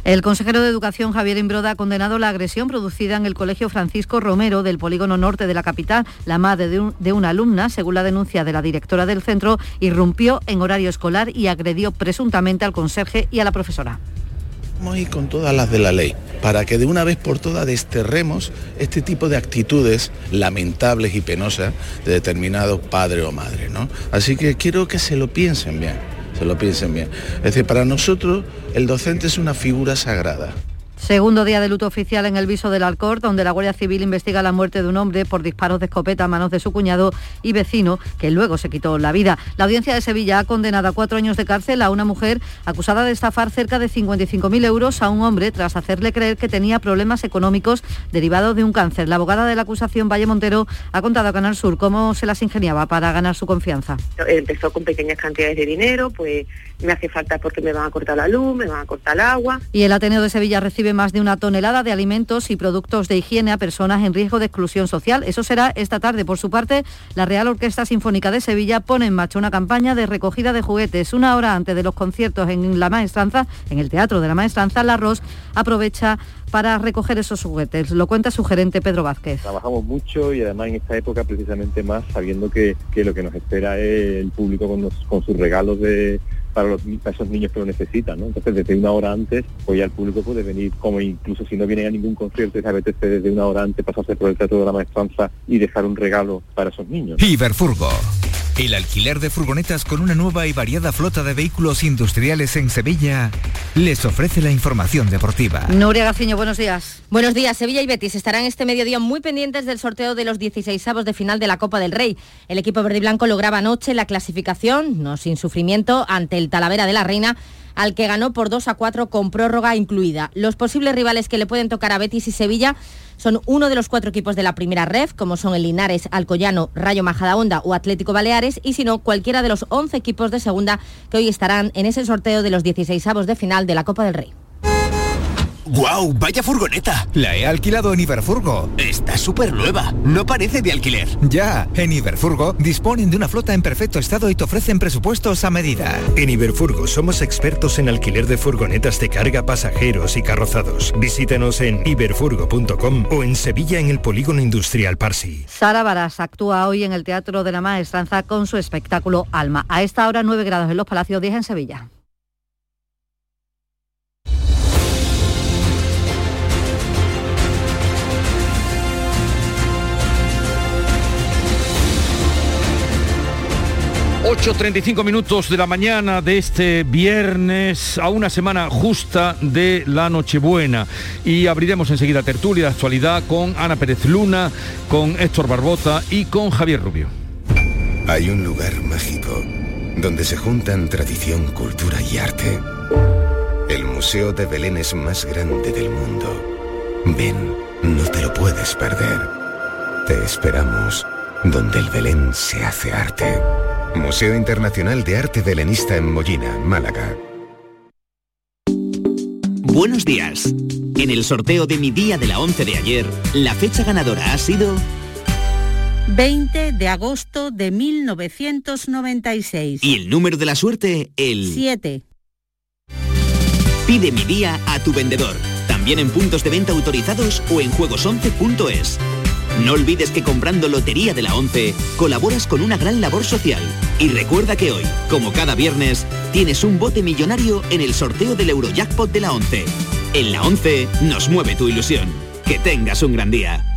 El consejero de Educación, Javier Imbroda, ha condenado la agresión producida en el Colegio Francisco Romero del polígono norte de la capital. La madre de, un, de, una alumna, según la denuncia de la directora del centro, irrumpió en horario escolar y agredió presuntamente al conserje y a la profesora. Ir con todas las de la ley para que de una vez por todas desterremos este tipo de actitudes lamentables y penosas de determinados padres o madres. ¿no? Así que quiero que se lo piensen bien, se lo piensen bien. Es decir, para nosotros el docente es una figura sagrada. Segundo día de luto oficial en el viso del Alcor, donde la Guardia Civil investiga la muerte de un hombre por disparos de escopeta a manos de su cuñado y vecino, que luego se quitó la vida. La audiencia de Sevilla ha condenado a cuatro años de cárcel a una mujer acusada de estafar cerca de 55.000 euros a un hombre tras hacerle creer que tenía problemas económicos derivados de un cáncer. La abogada de la acusación, Valle Montero, ha contado a Canal Sur cómo se las ingeniaba para ganar su confianza. Empezó con pequeñas cantidades de dinero, pues me hace falta porque me van a cortar la luz, me van a cortar el agua. Y el Ateneo de Sevilla recibe más de una tonelada de alimentos y productos de higiene a personas en riesgo de exclusión social. Eso será esta tarde. Por su parte, la Real Orquesta Sinfónica de Sevilla pone en marcha una campaña de recogida de juguetes. Una hora antes de los conciertos en la Maestranza, en el Teatro de la Maestranza, La Ros aprovecha para recoger esos juguetes. Lo cuenta su gerente Pedro Vázquez. Trabajamos mucho y además en esta época precisamente más sabiendo que, que lo que nos espera es el público con, los, con sus regalos de para, esos niños que lo necesitan, ¿no? Entonces desde una hora antes, pues ya el público puede venir, como incluso si no viene a ningún concierto, se apetece desde una hora antes pasarse por el Teatro de la Maestranza y dejar un regalo para esos niños. El alquiler de furgonetas con una nueva y variada flota de vehículos industriales en Sevilla les ofrece la información deportiva. Nuria Gaciño, buenos días. Buenos días. Sevilla y Betis estarán este mediodía muy pendientes del sorteo de los 16 avos de final de la Copa del Rey. El equipo verde y blanco lograba anoche la clasificación, no sin sufrimiento, ante el Talavera de la Reina al que ganó por 2 a 4 con prórroga incluida. Los posibles rivales que le pueden tocar a Betis y Sevilla son uno de los cuatro equipos de la primera ref, como son el Linares, Alcoyano, Rayo Majadahonda o Atlético Baleares, y si no, cualquiera de los 11 equipos de segunda que hoy estarán en ese sorteo de los 16 avos de final de la Copa del Rey. ¡Guau! ¡Vaya furgoneta! La he alquilado en Iberfurgo. Está súper nueva. No parece de alquiler. Ya, en Iberfurgo disponen de una flota en perfecto estado y te ofrecen presupuestos a medida. En Iberfurgo somos expertos en alquiler de furgonetas de carga, pasajeros y carrozados. Visítenos en iberfurgo.com o en Sevilla en el Polígono Industrial Parsi. Sara Baras actúa hoy en el Teatro de la Maestranza con su espectáculo Alma. A esta hora 9 grados en los Palacios 10 en Sevilla. 8.35 minutos de la mañana de este viernes a una semana justa de la Nochebuena y abriremos enseguida tertulia de actualidad con Ana Pérez Luna, con Héctor Barbota y con Javier Rubio. Hay un lugar mágico donde se juntan tradición, cultura y arte. El Museo de Belén es más grande del mundo. Ven, no te lo puedes perder. Te esperamos donde el Belén se hace arte. Museo Internacional de Arte Belenista en Mollina, Málaga. Buenos días. En el sorteo de mi día de la 11 de ayer, la fecha ganadora ha sido 20 de agosto de 1996. y el número de la suerte, el 7. Pide mi día a tu vendedor, también en puntos de venta autorizados o en juegos11.es. No olvides que comprando Lotería de la 11 colaboras con una gran labor social. Y recuerda que hoy, como cada viernes, tienes un bote millonario en el sorteo del Eurojackpot de la 11. En la 11 nos mueve tu ilusión. Que tengas un gran día.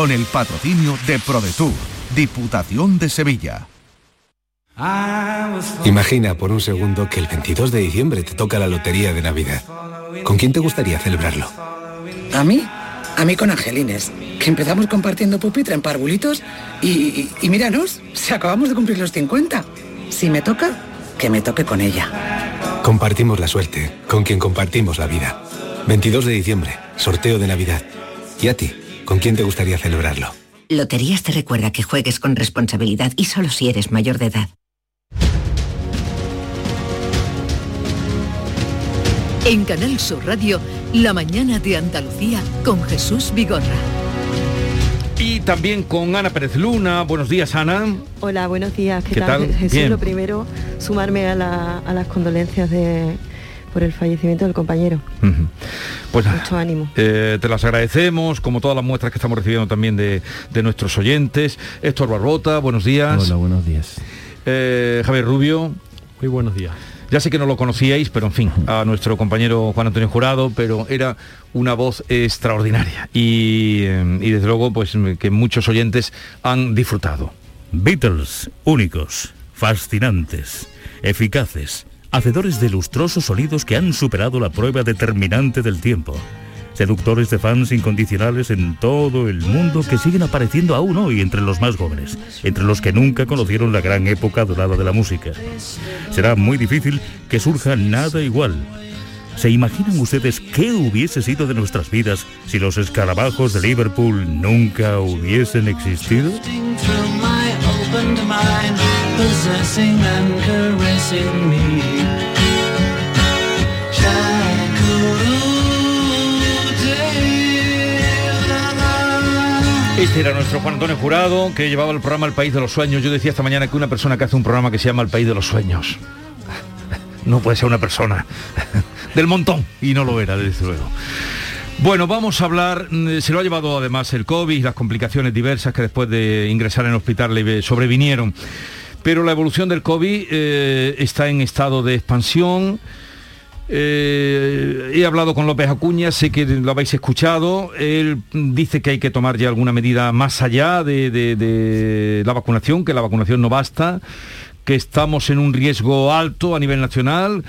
Con el patrocinio de ProDetour, Diputación de Sevilla. Imagina por un segundo que el 22 de diciembre te toca la lotería de Navidad. ¿Con quién te gustaría celebrarlo? ¿A mí? A mí con Angelines, que empezamos compartiendo pupitre en parvulitos y, y, y míranos, si acabamos de cumplir los 50. Si me toca, que me toque con ella. Compartimos la suerte, con quien compartimos la vida. 22 de diciembre, sorteo de Navidad. ¿Y a ti? ¿Con quién te gustaría celebrarlo? Loterías te recuerda que juegues con responsabilidad y solo si eres mayor de edad. En Canal Sur Radio, La mañana de Andalucía con Jesús Vigorra. Y también con Ana Pérez Luna. Buenos días, Ana. Hola, buenos días. ¿Qué, ¿Qué tal? tal? Jesús, Bien. lo primero, sumarme a, la- a las condolencias de, por el fallecimiento del compañero. Pues nada, Mucho ánimo. eh, te las agradecemos, como todas las muestras que estamos recibiendo también de, de nuestros oyentes. Héctor Barbota, buenos días. Hola, buenos días. Eh, Javier Rubio. Muy buenos días. Ya sé que no lo conocíais, pero en fin, a nuestro compañero Juan Antonio Jurado, pero era una voz extraordinaria y, eh, y desde luego pues que muchos oyentes han disfrutado. Beatles, únicos, fascinantes, eficaces, hacedores de lustrosos sonidos que han superado la prueba determinante del tiempo. Seductores de fans incondicionales en todo el mundo que siguen apareciendo aún hoy entre los más jóvenes, entre los que nunca conocieron la gran época dorada de la música. Será muy difícil que surja nada igual. ¿Se imaginan ustedes qué hubiese sido de nuestras vidas si los escarabajos de Liverpool nunca hubiesen existido? Este era nuestro Juan Antonio Jurado, que llevaba el programa El País de los Sueños. Yo decía esta mañana que una persona que hace un programa que se llama El País de los Sueños no puede ser una persona del montón, y no lo era, desde luego. Bueno, vamos a hablar, mm, se lo ha llevado además el COVID las complicaciones diversas que después de ingresar en el hospital le sobrevinieron. Pero la evolución del COVID eh, está en estado de expansión. Eh, he hablado con López Acuña, sé que lo habéis escuchado. Él dice que hay que tomar ya alguna medida más allá de, de la vacunación, que la vacunación no basta, que estamos en un riesgo alto a nivel nacional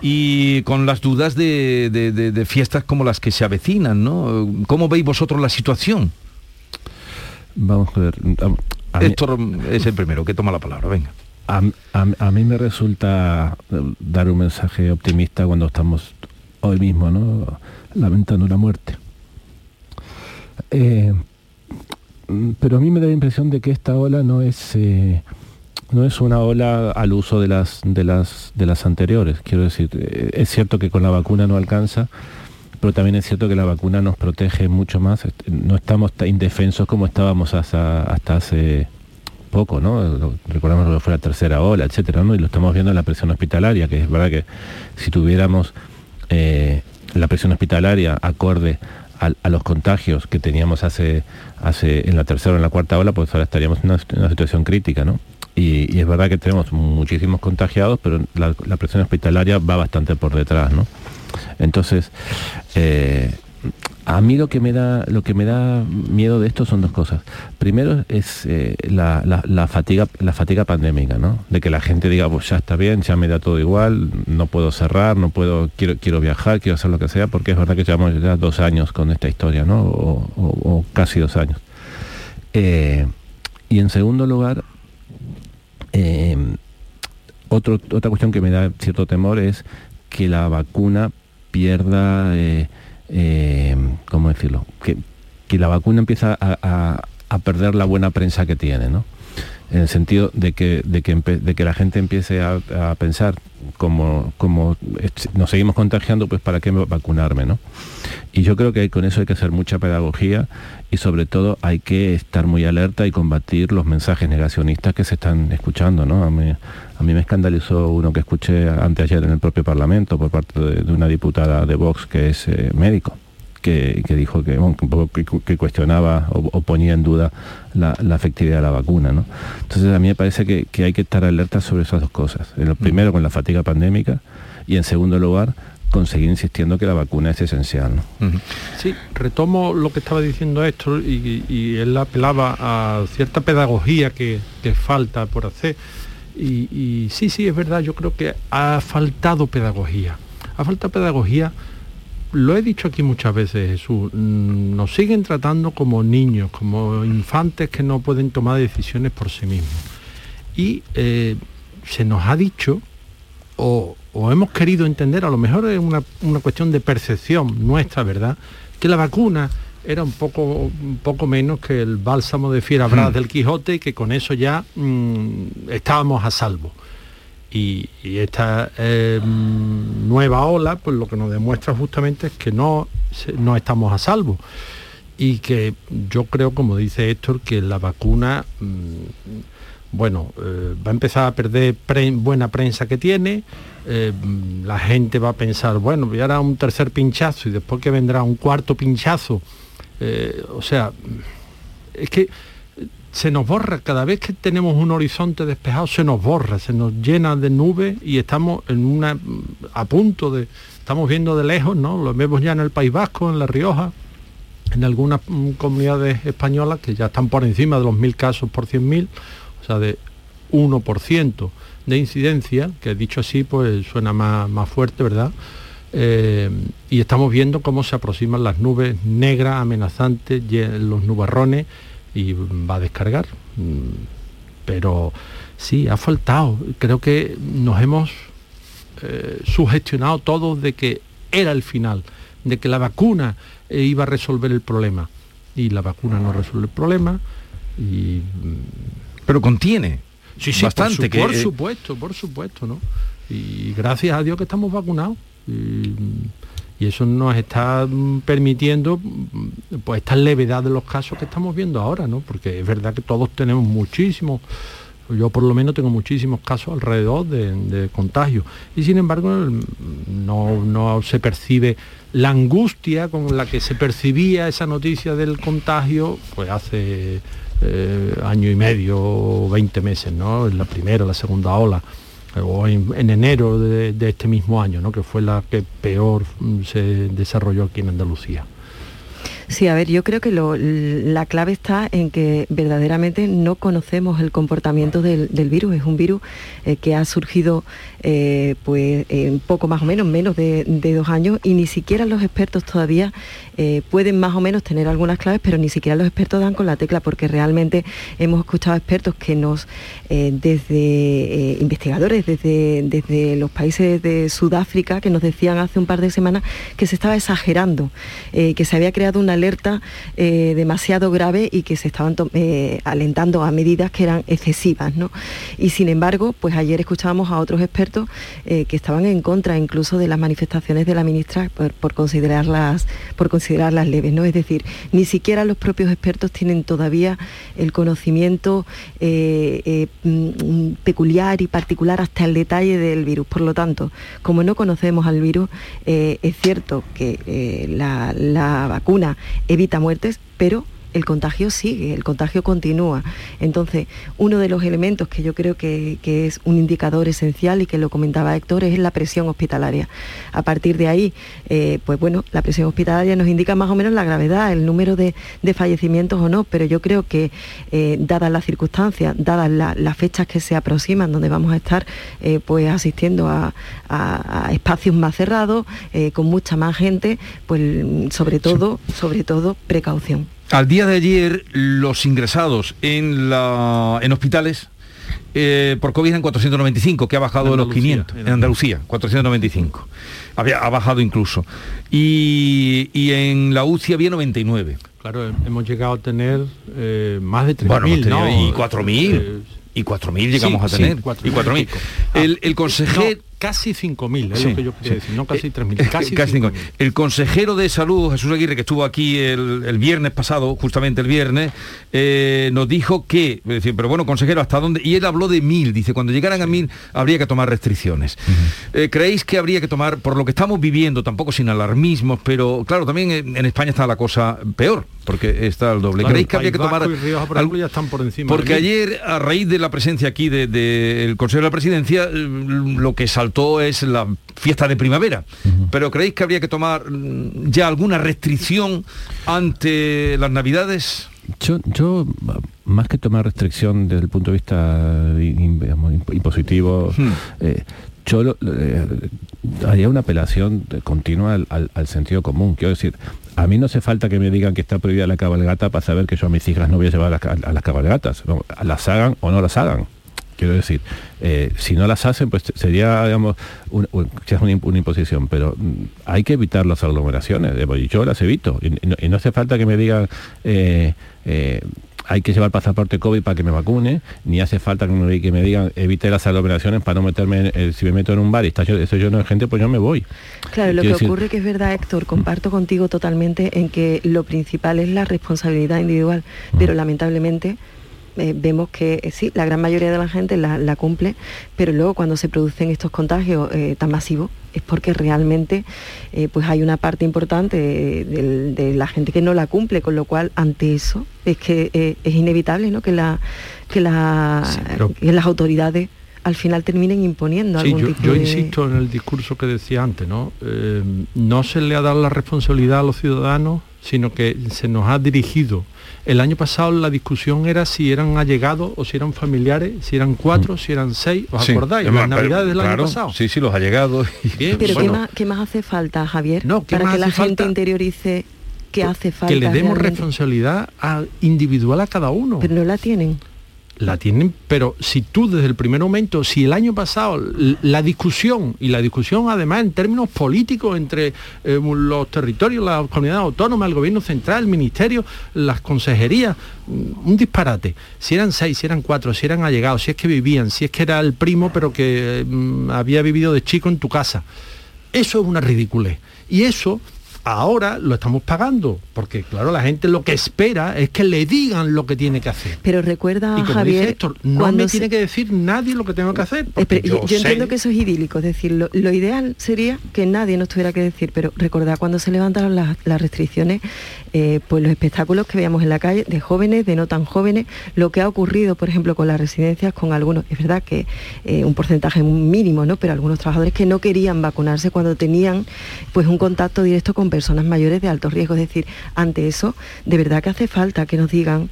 y con las dudas de, fiestas como las que se avecinan, ¿no? ¿Cómo veis vosotros la situación? Vamos a ver. Héctor es el primero que toma la palabra, venga. A, mí me resulta dar un mensaje optimista cuando estamos hoy mismo, ¿no? Lamentando la muerte. Eh, pero a mí me da la impresión de que esta ola no es... Eh, no es una ola al uso de las, de las, de las anteriores. Quiero decir, eh, es cierto que con la vacuna no alcanza, pero también es cierto que la vacuna nos protege mucho más. No estamos tan indefensos como estábamos hasta hace poco, ¿no? Recordamos que fue la tercera ola, etcétera, ¿no? Y lo estamos viendo en la presión hospitalaria, que es verdad que si tuviéramos eh, la presión hospitalaria acorde a, los contagios que teníamos hace, hace en la tercera o en la cuarta ola, pues ahora estaríamos en una, en una situación crítica, ¿no? Y, es verdad que tenemos muchísimos contagiados, pero la, presión hospitalaria va bastante por detrás, ¿no? Entonces, eh, a mí lo que me da lo que me da miedo de esto son dos cosas. Primero es eh, la, fatiga la fatiga pandémica, ¿no? De que la gente diga, pues ya está bien, ya me da todo igual, no puedo cerrar, no puedo quiero quiero viajar, quiero hacer lo que sea, porque es verdad que llevamos ya dos años con esta historia, ¿no? O, casi dos años. Eh, y en segundo lugar, eh, otra cuestión que me da cierto temor es que la vacuna pierda, eh, ¿cómo decirlo? Que, la vacuna empieza a, perder la buena prensa que tiene, ¿no? En el sentido de que, de que, la gente empiece a, pensar, como, como nos seguimos contagiando, pues para qué vacunarme, ¿no? Y yo creo que con eso hay que hacer mucha pedagogía y sobre todo hay que estar muy alerta y combatir los mensajes negacionistas que se están escuchando. ¿no? A, mí, a mí me escandalizó uno que escuché anteayer en el propio Parlamento por parte de, una diputada de Vox que es eh, médico. Que, dijo que, que, cuestionaba o, ponía en duda la, efectividad de la vacuna. ¿no? Entonces a mí me parece que, que hay que estar alerta sobre esas dos cosas. En lo primero con la fatiga pandémica y en segundo lugar conseguir insistiendo que la vacuna es esencial. Sí, retomo lo que estaba diciendo Héctor y, él apelaba a cierta pedagogía que, falta por hacer. Y, sí, sí, es verdad, yo creo que ha faltado pedagogía. Ha faltado pedagogía, lo he dicho aquí muchas veces, Jesús, mm, nos siguen tratando como niños, como infantes que no pueden tomar decisiones por sí mismos. Y eh, se nos ha dicho, o, o hemos querido entender, a lo mejor es una, cuestión de percepción nuestra, ¿verdad? Que la vacuna era un poco, un poco menos que el bálsamo de fiera hmm. del Quijote y que con eso ya mm, estábamos a salvo. Y, esta eh, nueva ola, pues lo que nos demuestra justamente es que no, no estamos a salvo. Y que yo creo, como dice Héctor, que la vacuna, mm, bueno, eh, va a empezar a perder buena prensa que tiene, eh, la gente va a pensar, bueno, ya hará un tercer pinchazo y después que vendrá un cuarto pinchazo. O sea, es que se nos borra, cada vez que tenemos un horizonte despejado se nos borra, se nos llena de nubes y estamos en una a punto de, estamos viendo de lejos, ¿no? Lo vemos ya en el País Vasco, en La Rioja, en algunas mm, comunidades españolas que ya están por encima de los mil casos por 100.000, o sea, de 1% de incidencia, que dicho así pues suena más, fuerte, ¿verdad? Eh, y estamos viendo cómo se aproximan las nubes negras, amenazantes, los nubarrones y va a descargar. Mm, pero sí, ha faltado. Creo que nos hemos eh, sugestionado todos de que era el final, de que la vacuna eh, iba a resolver el problema. Y la vacuna no resuelve el problema. Y, pero contiene Sí, sí, bastante. Por, por supuesto, por supuesto, ¿no? Y gracias a Dios que estamos vacunados. Y, eso nos está permitiendo pues esta levedad de los casos que estamos viendo ahora, ¿no? Porque es verdad que todos tenemos muchísimos Yo por lo menos tengo muchísimos casos alrededor de, contagio. Y sin embargo no, no se percibe la angustia con la que se percibía esa noticia del contagio pues hace eh, año y medio o 20 meses, ¿no? En la primera, la segunda ola, o en, enero de, de, este mismo año, ¿no? que fue la que peor mm, se desarrolló aquí en Andalucía. Sí, a ver, yo creo que la clave está en que verdaderamente no conocemos el comportamiento del, virus. Es un virus eh, que ha surgido eh, pues poco más o menos, menos de, dos años, y ni siquiera los expertos todavía eh, pueden más o menos tener algunas claves, pero ni siquiera los expertos dan con la tecla, porque realmente hemos escuchado expertos que nos, desde investigadores, desde, desde los países de Sudáfrica, que nos decían hace un par de semanas que se estaba exagerando, que se había creado una alerta eh, demasiado grave y que se estaban eh, alentando a medidas que eran excesivas. ¿no? Y sin embargo, pues ayer escuchábamos a otros expertos eh, que estaban en contra incluso de las manifestaciones de la ministra por, considerarlas, por considerarlas leves. ¿no? Es decir, ni siquiera los propios expertos tienen todavía el conocimiento mm, peculiar y particular hasta el detalle del virus. Por lo tanto, como no conocemos al virus, es cierto que la, la vacuna evita muertes, pero el contagio sigue, el contagio continúa. Entonces, uno de los elementos que yo creo que, es un indicador esencial y que lo comentaba Héctor es la presión hospitalaria. A partir de ahí, eh, pues bueno, la presión hospitalaria nos indica más o menos la gravedad, el número de, fallecimientos o no, pero yo creo que eh, dadas las circunstancias, dadas las fechas que se aproximan, donde vamos a estar eh, pues asistiendo a, espacios más cerrados, con mucha más gente, pues sobre todo, sobre todo, precaución. Al día de ayer, los ingresados en, la, en hospitales eh, por COVID eran 495, que ha bajado de los 500, en Andalucía, 495. Había, ha bajado incluso. Y, en la UCI había 99. Claro, hemos llegado a tener eh, más de 3.000, ¿no? Y 4.000. y 4.000 llegamos a tener. y 4.000. el, el consejero casi 5.000, es lo que yo quería decir, no casi 3.000, eh, casi, casi 5.000. El consejero de salud, Jesús Aguirre, que estuvo aquí el, viernes pasado, justamente el viernes, eh, nos dijo que, decir, pero bueno, consejero, ¿hasta dónde? Y él habló de 1.000, dice, cuando llegaran a 1.000 habría que tomar restricciones. Eh, ¿Creéis que habría que tomar, por lo que estamos viviendo, tampoco sin alarmismos, pero claro, también en, España está la cosa peor, porque está el doble. ¿Creéis que habría que tomar... ya están por encima. Porque ayer, a raíz de la presencia aquí del de, consejero de la presidencia, lo que salió todo es la fiesta de primavera. Pero ¿creéis que habría que tomar mm, ya alguna restricción ante las navidades? Yo, yo más que tomar restricción desde el punto de vista impositivo, hmm. eh, yo eh, haría una apelación continua al, sentido común. Quiero decir, a mí no hace falta que me digan que está prohibida la cabalgata para saber que yo a mis hijas no voy a llevar a las, cabalgatas. las hagan o no las hagan. Quiero decir, eh, si no las hacen, pues sería, digamos, una, imposición, pero mm, hay que evitar las aglomeraciones, y yo las evito, y, no, hace falta que me digan... Eh, eh, hay que llevar pasaporte COVID para que me vacune, ni hace falta que me, que me digan evite las aglomeraciones para no meterme, en, si me meto en un bar y está eso yo no es gente, pues yo me voy. Claro, lo que ocurre que es verdad, Héctor, comparto contigo totalmente en que lo principal es la responsabilidad individual, pero lamentablemente eh, vemos que eh, sí, la gran mayoría de la gente la, cumple, pero luego cuando se producen estos contagios eh, tan masivos es porque realmente pues hay una parte importante de, la gente que no la cumple, con lo cual ante eso es que es inevitable ¿no? que, la, que, las autoridades al final terminen imponiendo algún yo, tipo yo insisto en el discurso que decía antes, ¿no? no se le ha dado la responsabilidad a los ciudadanos, sino que se nos ha dirigido el año pasado la discusión era si eran allegados o si eran familiares, si eran cuatro, si eran seis. ¿Os acordáis? Las navidades del año pasado. Sí, sí, los allegados. pero ¿qué, más, hace falta, Javier? para que la gente interiorice que hace falta. Que le demos responsabilidad individual a cada uno. Pero no la tienen la tienen, pero si tú desde el primer momento, si el año pasado la discusión, y la discusión además en términos políticos entre eh, los territorios, las comunidades autónomas, el gobierno central, el ministerio, las consejerías, mm, un disparate. Si eran seis, si eran cuatro, si eran allegados, si es que vivían, si es que era el primo, pero que mm, había vivido de chico en tu casa. Eso es una ridiculez. Y eso ahora lo estamos pagando, porque claro, la gente lo que espera es que le digan lo que tiene que hacer. Pero recuerda, y como Javier, dice Héctor, no me se- tiene que decir nadie lo que tengo que hacer. Yo, yo yo sé- entiendo que eso es idílico, es decir, lo, lo ideal sería que nadie nos tuviera que decir, pero recordad cuando se levantaron las, las restricciones, eh, pues los espectáculos que veíamos en la calle, de jóvenes, de no tan jóvenes, lo que ha ocurrido, por ejemplo, con las residencias, con algunos, es verdad que eh, un porcentaje mínimo, ¿no? Pero algunos trabajadores que no querían vacunarse cuando tenían pues un contacto directo con personas mayores de alto riesgo. Es decir, ante eso, de verdad que hace falta que nos digan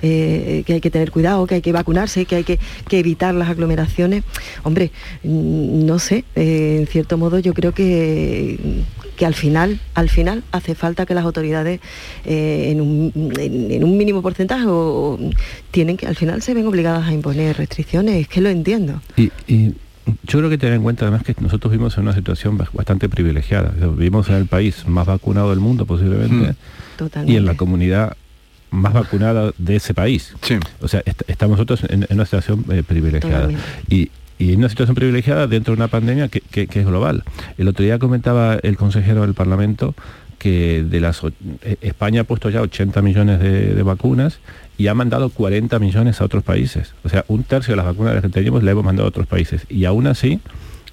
eh, que hay que tener cuidado, que hay que vacunarse, que hay que, que evitar las aglomeraciones. Hombre, mm, no sé, eh, en cierto modo yo creo que, que al final, al final hace falta que las autoridades eh, en, un, en- un mínimo porcentaje o, tienen que, al final se ven obligadas a imponer restricciones, es que lo entiendo. Y yo creo que tener en cuenta además que nosotros vivimos en una situación bas- bastante privilegiada. Vivimos en el país más vacunado del mundo posiblemente y en la comunidad más vacunada de ese país. O sea, est- estamos nosotros en, en una situación eh, privilegiada. Y, y en una situación privilegiada dentro de una pandemia que, que- que es global. El otro día comentaba el consejero del Parlamento que de las eh, España ha puesto ya 80 millones de, de vacunas y ha mandado 40 millones a otros países. O sea, un tercio de las vacunas que teníamos la hemos mandado a otros países. Y aún así,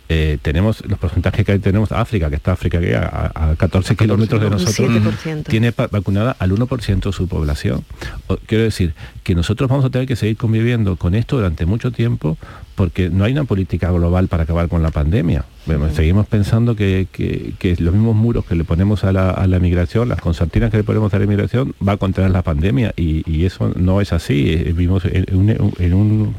eh, tenemos los porcentajes que tenemos África, que está África que a, a 14 kilómetros de nosotros, 7%. tiene vacunada al 1% de su población. O- quiero decir que nosotros vamos a tener que seguir conviviendo con esto durante mucho tiempo porque no hay una política global para acabar con la pandemia. Bueno, Seguimos pensando que, que- que los mismos muros que le ponemos a la, a la migración, las concertinas que le ponemos a la migración, va a contener la pandemia y, y eso no es así. Vivimos en un, en un-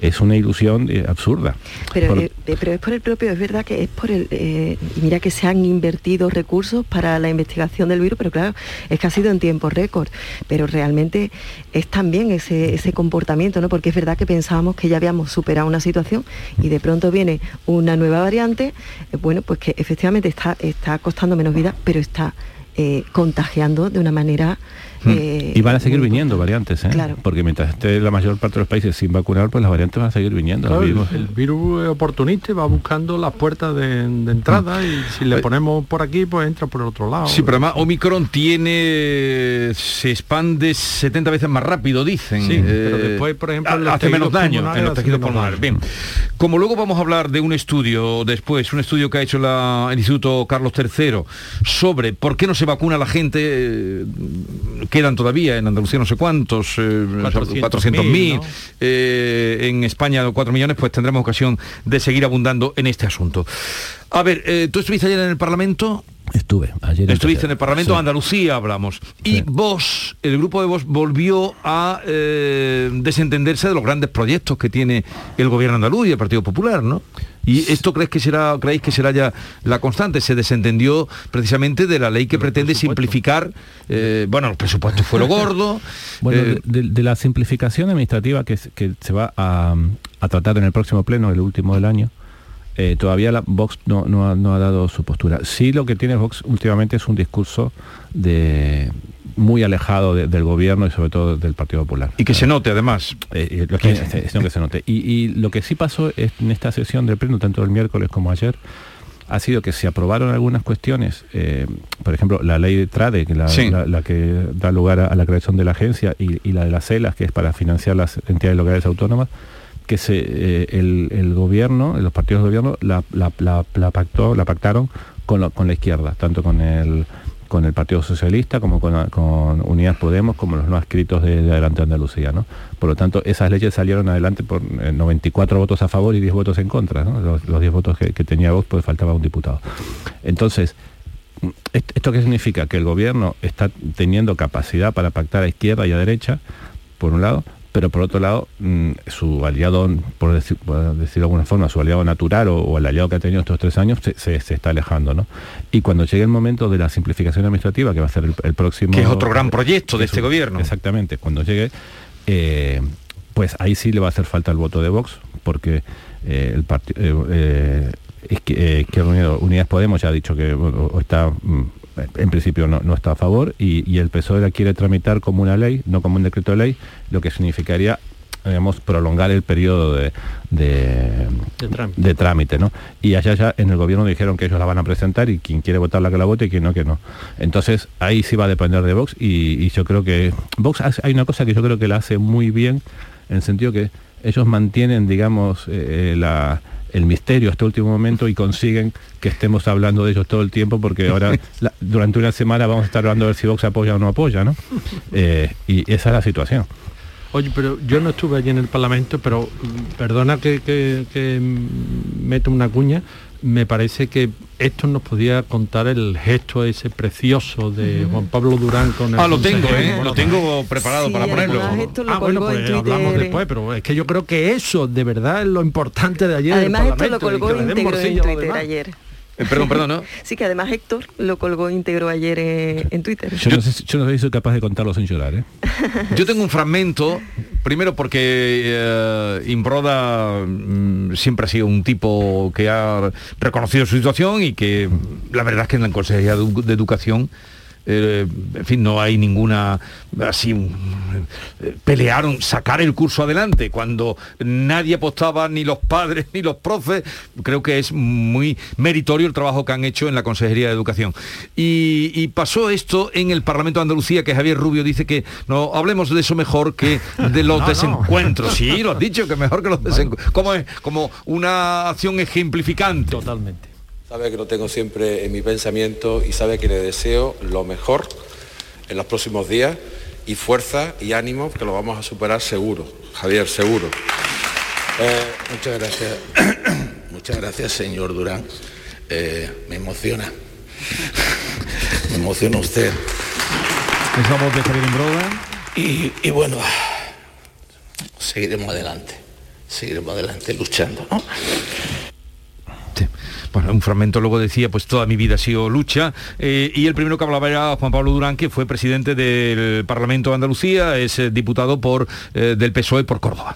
es una ilusión eh, absurda. Pero, Por- eh, eh, pero es por el propio, es verdad que es por el... eh, mira que se han invertido recursos para la investigación del virus, pero claro, es que ha sido en tiempo récord. Pero realmente es también ese, ese comportamiento, ¿no? Porque es verdad que pensábamos que ya habíamos superado una situación y de pronto viene una nueva variante, eh, bueno, pues que efectivamente está, está costando menos vida, pero está eh, contagiando de una manera... eh, y van a seguir viniendo variantes, ¿eh? Claro. porque mientras esté la mayor parte de los países sin vacunar, pues las variantes van a seguir viniendo. Claro, el, virus es oportunista y va buscando las puertas de, de entrada y si le ponemos por aquí, pues entra por el otro lado. Sí, pero además Omicron tiene se expande 70 veces más rápido, dicen. Sí, pero después, por ejemplo, en hace menos daño en los tejidos pulmonares. Bien, como luego vamos a hablar de un estudio después, un estudio que ha hecho la- el Instituto Carlos III sobre por qué no se vacuna la gente, eh, quedan todavía en Andalucía no sé cuántos, eh, 400.000, 400.000, ¿no? eh, en España 4 millones, pues tendremos ocasión de seguir abundando en este asunto. A ver, eh, tú estuviste ayer en el Parlamento, Estuve ayer. Estuviste en el Parlamento, Sí. Andalucía hablamos. Y vos, el grupo de vos volvió a eh, desentenderse de los grandes proyectos que tiene el gobierno andaluz y el Partido Popular, ¿no? ¿Y esto crees que será, creéis que será ya la constante? Se desentendió precisamente de la ley que pretende simplificar, eh, bueno, el presupuesto fue lo gordo. Bueno, eh, de, de la simplificación administrativa que, se- que se va a, a tratar en el próximo pleno, el último del año, eh, todavía la Vox no, no ha, no ha dado su postura. Sí lo que tiene Vox últimamente es un discurso de muy alejado de- del gobierno y sobre todo del Partido Popular. y que se note además. Eh, lo que, es lo que se note. Y, y lo que sí pasó es, en esta sesión del pleno, tanto el miércoles como ayer, ha sido que se aprobaron algunas cuestiones, eh, por ejemplo, la ley de TRADE, que la, Sí. la- la que da lugar a, a la creación de la agencia, y, y la de las CELAS, que es para financiar las entidades locales autónomas, que se, eh, el, el gobierno, los partidos de gobierno, la, la- pactó, la pactaron con, con la izquierda, tanto con el con el Partido Socialista, como con, Unidas Podemos, como los no adscritos de, de Adelante Andalucía. Por lo tanto, esas leyes salieron adelante por eh, 94 votos a favor y 10 votos en contra. Los, los 10 votos que, que tenía Vox, pues faltaba un diputado. Entonces, ¿est- ¿esto qué significa? Que el gobierno está teniendo capacidad para pactar a izquierda y a derecha, por un lado, pero por otro lado, mm, su aliado, por, decir, por decirlo de alguna forma, su aliado natural o, o el aliado que ha tenido estos tres años, se, se- se está alejando. ¿no? Y cuando llegue el momento de la simplificación administrativa, que va a ser el, el próximo... Que es otro gran proyecto de este gobierno. Exactamente, cuando llegue, eh, pues ahí sí le va a hacer falta el voto de Vox, porque eh, el partido... es que eh, Izquierda Unida- Unidas Podemos ya ha dicho que o está mm, en principio no, no está a favor y, y el PSOE la quiere tramitar como una ley, no como un decreto de ley, lo que significaría digamos, prolongar el periodo de, de, De trámite. de trámite, ¿no? Y allá ya en el gobierno dijeron que ellos la van a presentar y quien quiere votarla que la vote y quien no, que no. Entonces ahí sí va a depender de Vox y, y yo creo que Vox hace- hay una cosa que yo creo que la hace muy bien en el sentido que ellos mantienen, digamos, eh, la, el misterio hasta último momento y consiguen que estemos hablando de ellos todo el tiempo porque ahora la- durante una semana vamos a estar hablando de ver si Vox apoya o no apoya, ¿no? Eh, y esa es la situación. Oye, pero yo no estuve allí en el Parlamento, pero mm, perdona que, que, que, meto una cuña, me parece que esto nos podía contar el gesto ese precioso de Juan Pablo Durán con el Ah, lo tengo. ¿eh? Bueno, Lo tengo preparado Sí, para ponerlo. además esto lo Ah, bueno, pues hablamos después, pero es que yo creo que eso de verdad es lo importante de ayer. Además esto lo colgó íntegro en Twitter ayer. Eh, perdón, perdón, ¿no? Sí, que además Héctor lo colgó íntegro ayer eh, en Twitter. Yo, no sé, si- yo no sé si soy capaz de contarlo sin llorar, ¿eh? Yo tengo un fragmento, primero porque eh, Imbroda mm, siempre ha sido un tipo que ha reconocido su situación y que la verdad es que en la Consejería de, de Educación eh, en fin, no hay ninguna así eh, pelearon sacar el curso adelante. Cuando nadie apostaba ni los padres ni los profes creo que es muy meritorio el trabajo que han hecho en la Consejería de Educación. Y, y pasó esto en el Parlamento de Andalucía que Javier Rubio dice que no hablemos de eso mejor que de los No, no. desencuentros sí lo has dicho que mejor que los desencuentros como es como una acción ejemplificante. Totalmente Sabe que lo tengo siempre en mi pensamiento y sabe que le deseo lo mejor en los próximos días y fuerza y ánimo que lo vamos a superar seguro. Javier, seguro. Eh, muchas gracias. muchas gracias, señor Durán. Eh, me emociona. me emociona usted. Es la voz de Javier Imbroda. Y, y bueno, seguiremos adelante. Seguiremos adelante luchando, ¿no? Bueno, un fragmento luego decía, pues toda mi vida ha sido lucha. eh, y el primero que hablaba era Juan Pablo Durán, que fue presidente del Parlamento de Andalucía, es eh, diputado por eh, del PSOE por Córdoba.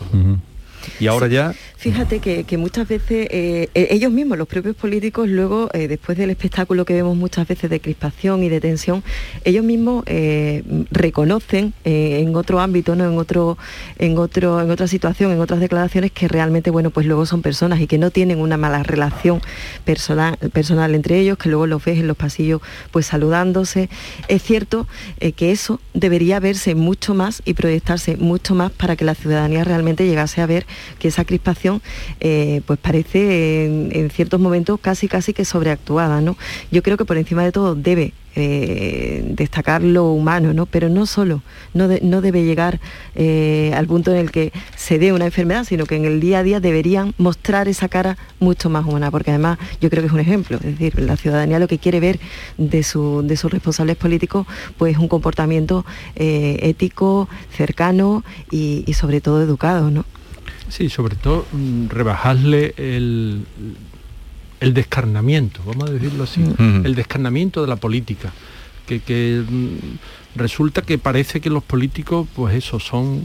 Y ahora ya... Fíjate que, que muchas veces eh, eh, ellos mismos, los propios políticos, luego, eh, después del espectáculo que vemos muchas veces de crispación y de tensión, ellos mismos eh, reconocen en otro ámbito, ¿no? en otro, en otro, en otra situación, en otras declaraciones, que realmente, bueno, pues luego son personas y que no tienen una mala relación personal, personal entre ellos, que luego los ves en los pasillos pues saludándose. Es cierto que eso debería verse mucho más y proyectarse mucho más para que la ciudadanía realmente llegase a ver que esa crispación eh, pues parece en, ciertos momentos casi casi que sobreactuada, ¿no? Yo creo que por encima de todo debe eh, destacar lo humano, ¿no? Pero no solo, no, no debe llegar eh, al punto en el que se dé una enfermedad, sino que en el día a día deberían mostrar esa cara mucho más humana, porque además yo creo que es un ejemplo, es decir, la ciudadanía lo que quiere ver de, su- de sus responsables políticos, pues un comportamiento ético, cercano y, y sobre todo educado, ¿no? Sí, sobre todo mm, rebajarle el, el descarnamiento, vamos a decirlo así, Ujú. el descarnamiento de la política, que, que, mm, resulta que parece que los políticos, pues eso, son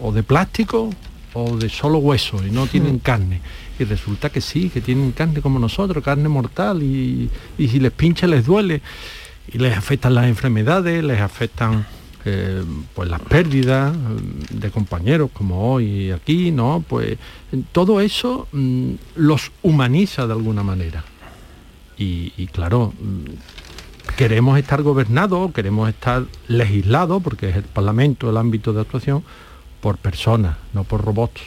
o de plástico o de solo hueso y no tienen carne. Y resulta que sí, que tienen carne como nosotros, carne mortal, y, y si les pincha les duele, y les afectan las enfermedades, les afectan eh, pues las pérdidas eh, de compañeros como hoy aquí, ¿no? Pues todo eso mm, los humaniza de alguna manera. Y, y claro, mm, queremos estar gobernados, queremos estar legislados, porque es el Parlamento el ámbito de actuación, por personas, no por robots.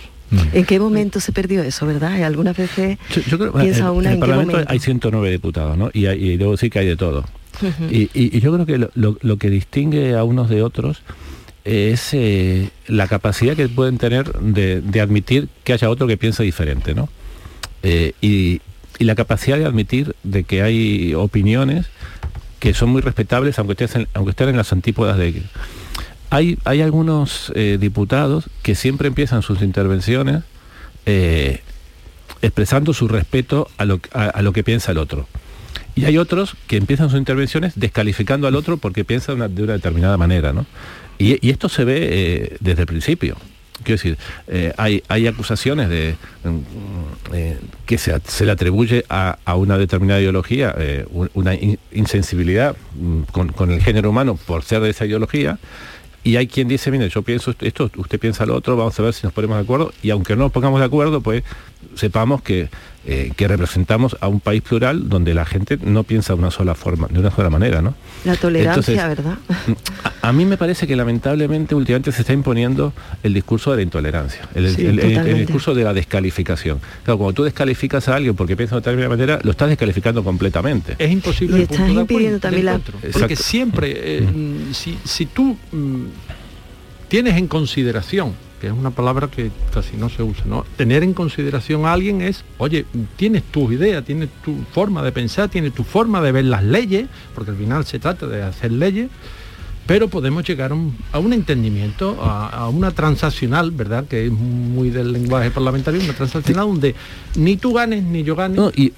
¿En qué momento se perdió eso, verdad? Algunas veces Yo, yo creo piensa en, una en en el qué Parlamento momento. hay 109 diputados, ¿no? Y, hay- y debo decir que hay de todo. Y, yo creo que lo, que distingue a unos de otros es eh, la capacidad que pueden tener de, admitir que haya otro que piense diferente, ¿no? Eh, y, la capacidad de admitir de que hay opiniones que son muy respetables aunque estén, aunque estén en las antípodas de hay, hay algunos eh, diputados que siempre empiezan sus intervenciones expresando su respeto a lo, a lo que piensa el otro. Y hay otros que empiezan sus intervenciones descalificando al otro porque piensa de una, de una determinada manera. ¿no? Y, esto se ve eh, desde el principio. Quiero decir, eh, hay, hay acusaciones de mm, eh, que se, se le atribuye a, a una determinada ideología un- una in- insensibilidad mm, con, con el género humano por ser de esa ideología y hay quien dice, mire, yo pienso esto, usted piensa lo otro, vamos a ver si nos ponemos de acuerdo, y aunque no nos pongamos de acuerdo, pues sepamos que, eh, que representamos a un país plural donde la gente no piensa de una sola forma, de una sola manera, ¿no? La tolerancia, ¿verdad? A, mí me parece que lamentablemente últimamente se está imponiendo el discurso de la intolerancia, el, discurso de la descalificación. Claro, cuando tú descalificas a alguien porque piensa de tal manera, lo estás descalificando completamente. Es imposible. Y estás impidiendo también la... Porque siempre, eh, si, si, tú mm, tienes en consideración que es una palabra que casi no se usa, ¿no? Tener en consideración a alguien es, oye, tienes tu idea, tienes tu forma de pensar, tienes tu forma de ver las leyes, porque al final se trata de hacer leyes, pero podemos llegar a un entendimiento, a, una transaccional, ¿verdad? Que es muy del lenguaje parlamentario, una transaccional donde ni tú ganes ni yo gane. y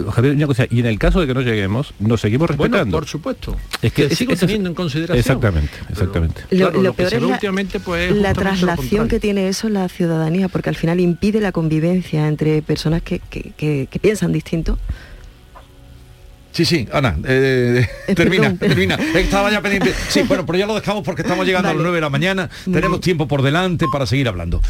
y en el caso de que no lleguemos, nos seguimos respetando. por supuesto. Es que, sigo teniendo en consideración. Exactamente, exactamente. lo, peor es la, últimamente, pues, la traslación que tiene eso la ciudadanía, porque al final impide la convivencia entre personas que, que piensan distinto Sí, sí, Ana, eh, termina, termina. Estaba ya pendiente. Sí, bueno, pero ya lo dejamos porque estamos llegando a las 9 de la mañana. Tenemos tiempo por delante para seguir hablando.